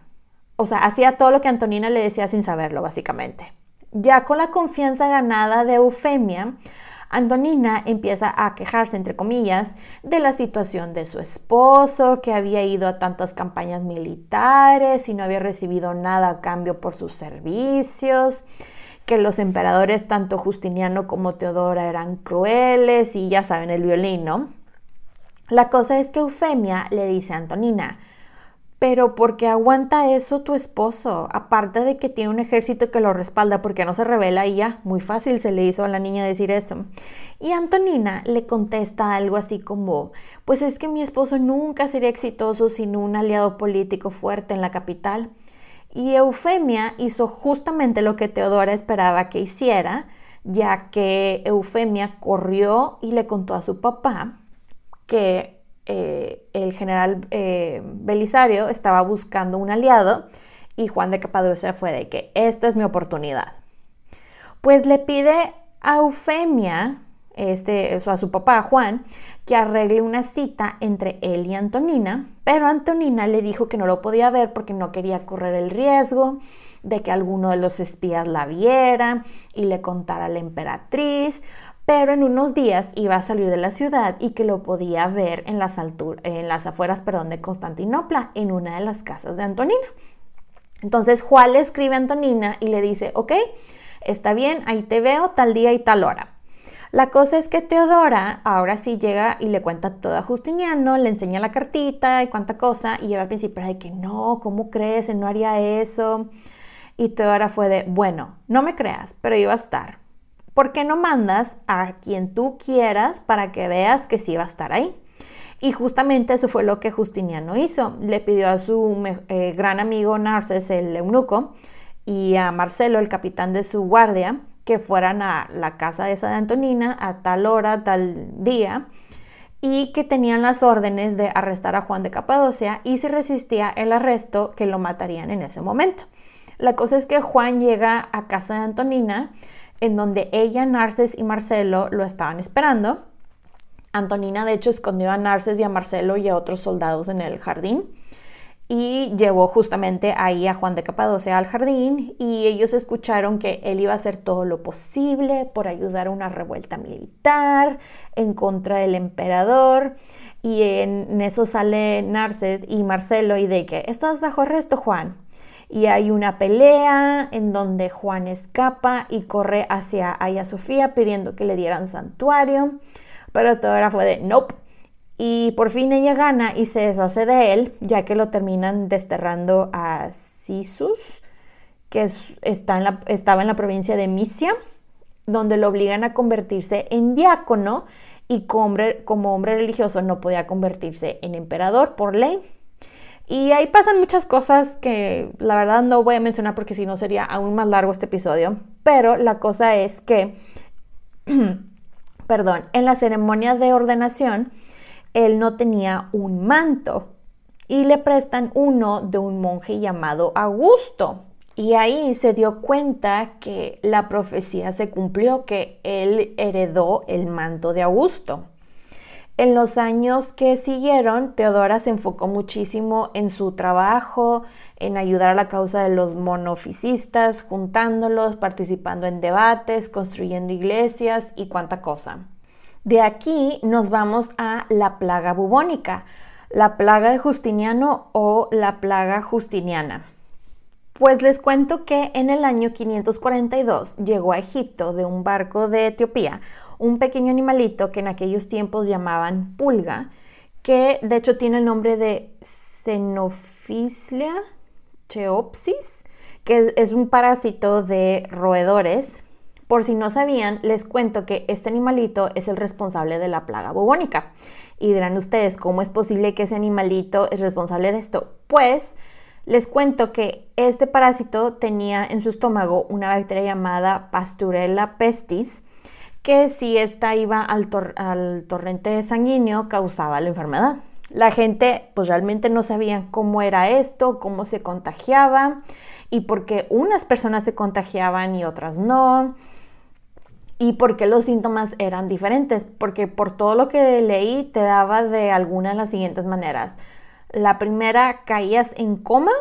S1: o sea, hacía todo lo que Antonina le decía sin saberlo, básicamente. Ya con la confianza ganada de Eufemia, Antonina empieza a quejarse, entre comillas, de la situación de su esposo, que había ido a tantas campañas militares y no había recibido nada a cambio por sus servicios, que los emperadores, tanto Justiniano como Teodora, eran crueles y ya saben el violín, ¿no? La cosa es que Eufemia le dice a Antonina, pero ¿por qué aguanta eso tu esposo? Aparte de que tiene un ejército que lo respalda, porque no se revela y ya, muy fácil se le hizo a la niña decir esto. Y Antonina le contesta algo así como, pues es que mi esposo nunca sería exitoso sin un aliado político fuerte en la capital. Y Eufemia hizo justamente lo que Teodora esperaba que hiciera, ya que Eufemia corrió y le contó a su papá que eh, el general eh, Belisario estaba buscando un aliado y Juan de Capadocia fue de que esta es mi oportunidad. Pues le pide a Eufemia, este, a su papá Juan, que arregle una cita entre él y Antonina, pero Antonina le dijo que no lo podía ver porque no quería correr el riesgo de que alguno de los espías la viera y le contara a la emperatriz, pero en unos días iba a salir de la ciudad y que lo podía ver en las, en las afueras perdón, de Constantinopla, en una de las casas de Antonina. Entonces Juan le escribe a Antonina y le dice, ok, está bien, ahí te veo tal día y tal hora. La cosa es que Teodora ahora sí llega y le cuenta todo a Justiniano, le enseña la cartita y cuánta cosa, y él al principio de que no, ¿cómo crees? No haría eso. Y Teodora fue de, bueno, no me creas, pero iba a estar. ¿por qué no mandas a quien tú quieras para que veas que sí va a estar ahí? Y justamente eso fue lo que Justiniano hizo. Le pidió a su eh, gran amigo Narces, el eunuco, y a Marcelo, el capitán de su guardia, que fueran a la casa de San Antonina a tal hora, tal día, y que tenían las órdenes de arrestar a Juan de Capadocia y si resistía el arresto, que lo matarían en ese momento. La cosa es que Juan llega a casa de Antonina, en donde ella, Narces y Marcelo lo estaban esperando. Antonina, de hecho, escondió a Narces y a Marcelo y a otros soldados en el jardín y llevó justamente ahí a Juan de Capadocia al jardín y ellos escucharon que él iba a hacer todo lo posible por ayudar a una revuelta militar en contra del emperador y en eso sale Narces y Marcelo y de que estás bajo arresto Juan y hay una pelea en donde Juan escapa y corre hacia Aya Sofía pidiendo que le dieran santuario pero todo era fue de nope y por fin ella gana y se deshace de él, ya que lo terminan desterrando a Sisus, que está en la, estaba en la provincia de Misia, donde lo obligan a convertirse en diácono y como hombre, como hombre religioso no podía convertirse en emperador por ley. Y ahí pasan muchas cosas que la verdad no voy a mencionar porque si no sería aún más largo este episodio. Pero la cosa es que, perdón, en la ceremonia de ordenación, él no tenía un manto y le prestan uno de un monje llamado Augusto. Y ahí se dio cuenta que la profecía se cumplió, que él heredó el manto de Augusto. En los años que siguieron, Teodora se enfocó muchísimo en su trabajo, en ayudar a la causa de los monofisistas, juntándolos, participando en debates, construyendo iglesias y cuánta cosa. De aquí nos vamos a la plaga bubónica, la plaga de Justiniano o la plaga justiniana. Pues les cuento que en el año 542 llegó a Egipto de un barco de Etiopía un pequeño animalito que en aquellos tiempos llamaban pulga, que de hecho tiene el nombre de Xenophislia cheopsis, que es un parásito de roedores por si no sabían, les cuento que este animalito es el responsable de la plaga bubónica. Y dirán ustedes, ¿cómo es posible que ese animalito es responsable de esto? Pues les cuento que este parásito tenía en su estómago una bacteria llamada Pasturella pestis, que si esta iba al, al torrente sanguíneo causaba la enfermedad. La gente pues realmente no sabía cómo era esto, cómo se contagiaba y por qué unas personas se contagiaban y otras no y por qué los síntomas eran diferentes, porque por todo lo que leí te daba de alguna de las siguientes maneras. La primera, caías en coma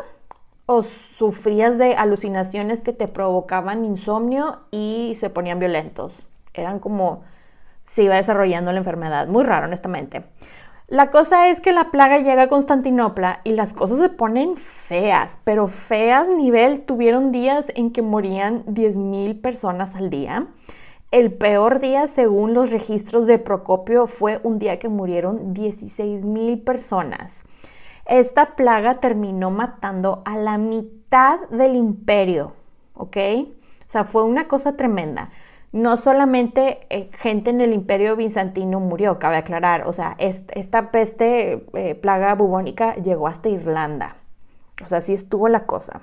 S1: o sufrías de alucinaciones que te provocaban insomnio y se ponían violentos. Eran como se iba desarrollando la enfermedad. Muy raro, honestamente. La cosa es que la plaga llega a Constantinopla y las cosas se ponen feas, pero feas nivel tuvieron días en que morían 10.000 personas al día. El peor día, según los registros de Procopio, fue un día que murieron 16 mil personas. Esta plaga terminó matando a la mitad del imperio, ¿ok? O sea, fue una cosa tremenda. No solamente eh, gente en el imperio bizantino murió, cabe aclarar, o sea, esta peste, eh, plaga bubónica, llegó hasta Irlanda. O sea, así estuvo la cosa.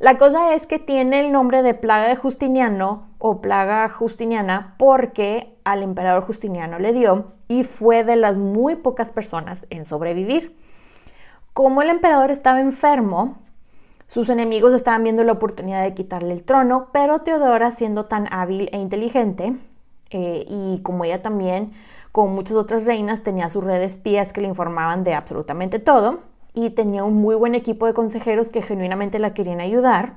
S1: La cosa es que tiene el nombre de plaga de Justiniano o plaga justiniana porque al emperador Justiniano le dio y fue de las muy pocas personas en sobrevivir. Como el emperador estaba enfermo, sus enemigos estaban viendo la oportunidad de quitarle el trono, pero Teodora, siendo tan hábil e inteligente, eh, y como ella también, como muchas otras reinas, tenía su red de espías que le informaban de absolutamente todo, y tenía un muy buen equipo de consejeros que genuinamente la querían ayudar.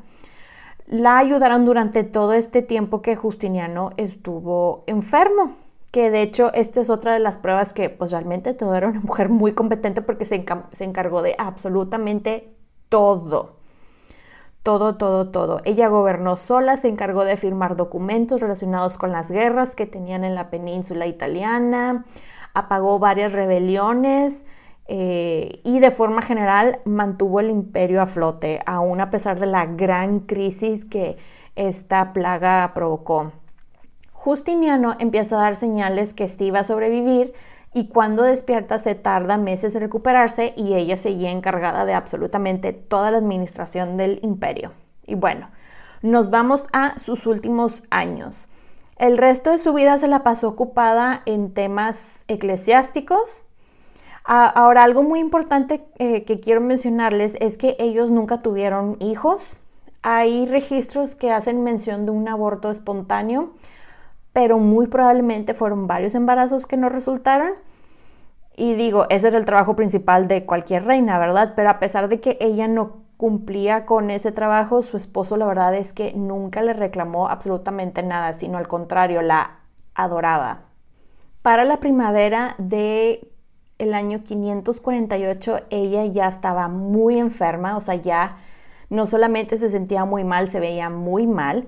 S1: La ayudaron durante todo este tiempo que Justiniano estuvo enfermo, que de hecho esta es otra de las pruebas que pues realmente todo era una mujer muy competente porque se, encargó de absolutamente todo. Todo, todo, todo. Ella gobernó sola, se encargó de firmar documentos relacionados con las guerras que tenían en la península italiana, apagó varias rebeliones, eh, y de forma general mantuvo el imperio a flote, aún a pesar de la gran crisis que esta plaga provocó. Justiniano empieza a dar señales que sí iba a sobrevivir y cuando despierta se tarda meses en recuperarse y ella seguía encargada de absolutamente toda la administración del imperio. Y bueno, nos vamos a sus últimos años. El resto de su vida se la pasó ocupada en temas eclesiásticos. Ahora, algo muy importante eh, que quiero mencionarles es que ellos nunca tuvieron hijos. Hay registros que hacen mención de un aborto espontáneo, pero muy probablemente fueron varios embarazos que no resultaron. Y digo, ese era el trabajo principal de cualquier reina, ¿verdad? Pero a pesar de que ella no cumplía con ese trabajo, su esposo la verdad es que nunca le reclamó absolutamente nada, sino al contrario, la adoraba. Para la primavera de el año 548 ella ya estaba muy enferma, o sea, ya no solamente se sentía muy mal, se veía muy mal.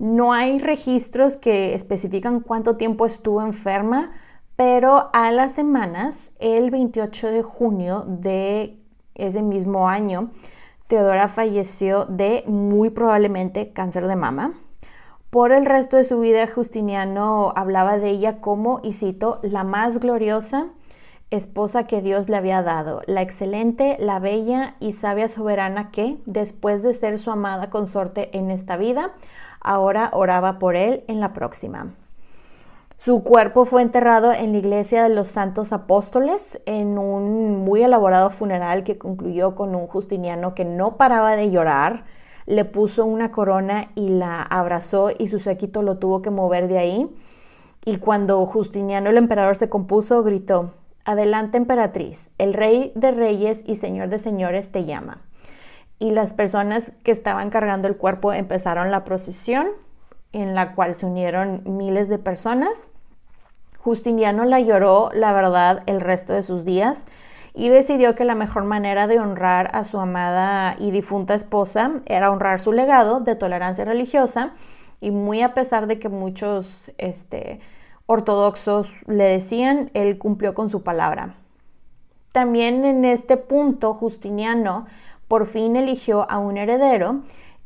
S1: No hay registros que especifican cuánto tiempo estuvo enferma, pero a las semanas, el 28 de junio de ese mismo año, Teodora falleció de muy probablemente cáncer de mama. Por el resto de su vida, Justiniano hablaba de ella como, y cito, la más gloriosa esposa que Dios le había dado, la excelente, la bella y sabia soberana que, después de ser su amada consorte en esta vida, ahora oraba por él en la próxima. Su cuerpo fue enterrado en la iglesia de los santos apóstoles en un muy elaborado funeral que concluyó con un Justiniano que no paraba de llorar, le puso una corona y la abrazó y su séquito lo tuvo que mover de ahí. Y cuando Justiniano el emperador se compuso, gritó, Adelante emperatriz, el rey de reyes y señor de señores te llama. Y las personas que estaban cargando el cuerpo empezaron la procesión en la cual se unieron miles de personas. Justiniano la lloró, la verdad, el resto de sus días y decidió que la mejor manera de honrar a su amada y difunta esposa era honrar su legado de tolerancia religiosa y muy a pesar de que muchos este, ortodoxos le decían, él cumplió con su palabra. También en este punto Justiniano por fin eligió a un heredero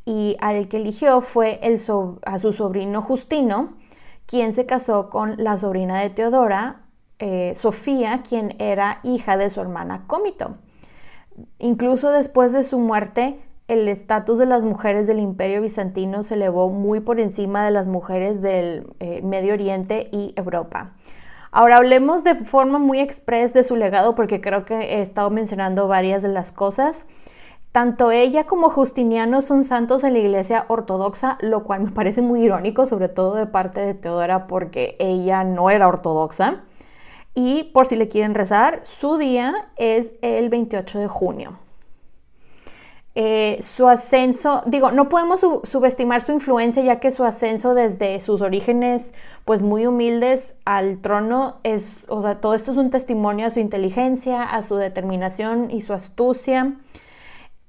S1: y al que eligió fue a su sobrino Justino, quien se casó con la sobrina de Teodora, eh, Sofía, quien era hija de su hermana Cómito. Incluso después de su muerte, el estatus de las mujeres del imperio bizantino se elevó muy por encima de las mujeres del eh, Medio Oriente y Europa. Ahora hablemos de forma muy express de su legado porque creo que he estado mencionando varias de las cosas. Tanto ella como Justiniano son santos en la iglesia ortodoxa, lo cual me parece muy irónico, sobre todo de parte de Teodora, porque ella no era ortodoxa. Y por si le quieren rezar, su día es el 28 de junio. Eh, su ascenso, digo, no podemos subestimar su influencia ya que su ascenso desde sus orígenes pues muy humildes al trono es, o sea, todo esto es un testimonio a su inteligencia, a su determinación y su astucia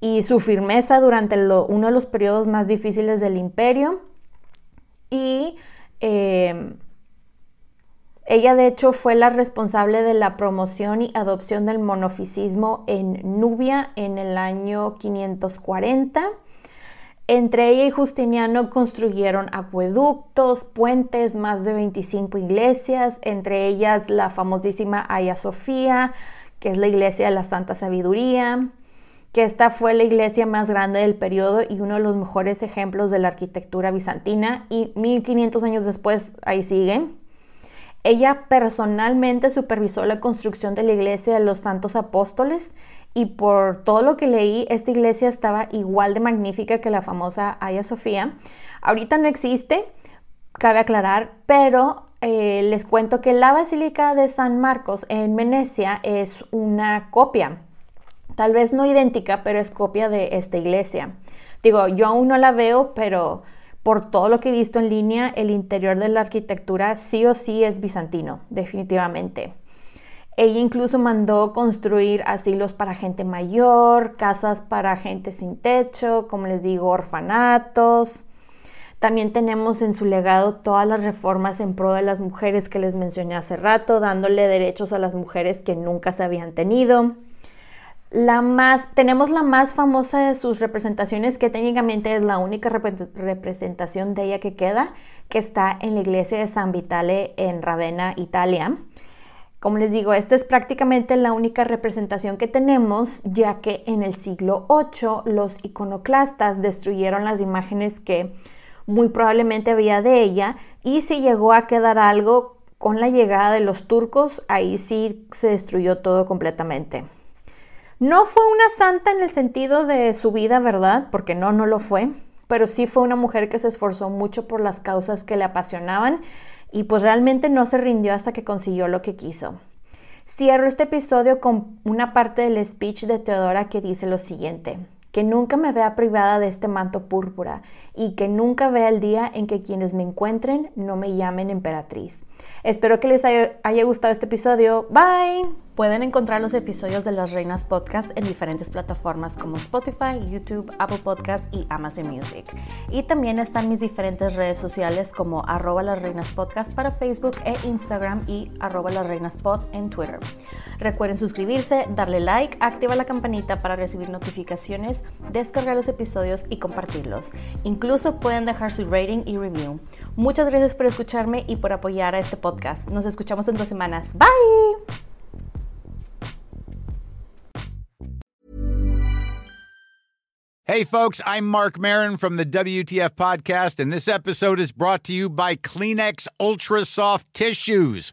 S1: y su firmeza durante uno de los periodos más difíciles del imperio. Y em, ella de hecho fue la responsable de la promoción y adopción del monofisismo en Nubia en el año 540. Entre ella y Justiniano construyeron acueductos, puentes, más de 25 iglesias, entre ellas la famosísima Hagia Sofía, que es la iglesia de la Santa Sabiduría, que esta fue la iglesia más grande del periodo y uno de los mejores ejemplos de la arquitectura bizantina y 1500 años después ahí sigue. Ella personalmente supervisó la construcción de la iglesia de los santos apóstoles y por todo lo que leí, esta iglesia estaba igual de magnífica que la famosa Hagia Sofía. Ahorita no existe, cabe aclarar, pero eh, les cuento que la Basílica de San Marcos en Venecia es una copia Tal vez no idéntica, pero es copia de esta iglesia. Digo, yo aún no la veo, pero por todo lo que he visto en línea, el interior de la arquitectura sí o sí es bizantino, definitivamente. Ella incluso mandó construir asilos para gente mayor, casas para gente sin techo, como les digo, orfanatos. También tenemos en su legado todas las reformas en pro de las mujeres que les mencioné hace rato, dándole derechos a las mujeres que nunca se habían tenido. La más, tenemos la más famosa de sus representaciones, que técnicamente es la única representación de ella que queda, que está en la iglesia de San Vitale en Ravenna, Italia. Como les digo, esta es prácticamente la única representación que tenemos, ya que en el siglo VIII los iconoclastas destruyeron las imágenes que muy probablemente había de ella y si llegó a quedar algo con la llegada de los turcos, ahí sí se destruyó todo completamente. No fue una santa en el sentido de su vida, ¿verdad? Porque no, no lo fue, pero sí fue una mujer que se esforzó mucho por las causas que le apasionaban y pues realmente no se rindió hasta que consiguió lo que quiso. Cierro este episodio con una parte del speech de Teodora que dice lo siguiente que nunca me vea privada de este manto púrpura y que nunca vea el día en que quienes me encuentren no me llamen emperatriz. Espero que les haya, gustado este episodio. Bye. Pueden encontrar los episodios de Las Reinas Podcast en diferentes plataformas como Spotify, YouTube, Apple Podcast y Amazon Music. Y también están mis diferentes redes sociales como arroba las reinas podcast para Facebook e Instagram y arroba las en Twitter. Recuerden suscribirse, darle like, activar la campanita para recibir notificaciones, descargar los episodios y compartirlos. Incluso pueden dejar su rating y review. Muchas gracias por escucharme y por apoyar a este podcast. Nos escuchamos en dos semanas. Bye.
S2: Hey, folks, I'm Mark Marin from the WTF Podcast, and this episode is brought to you by Kleenex Ultra Soft Tissues,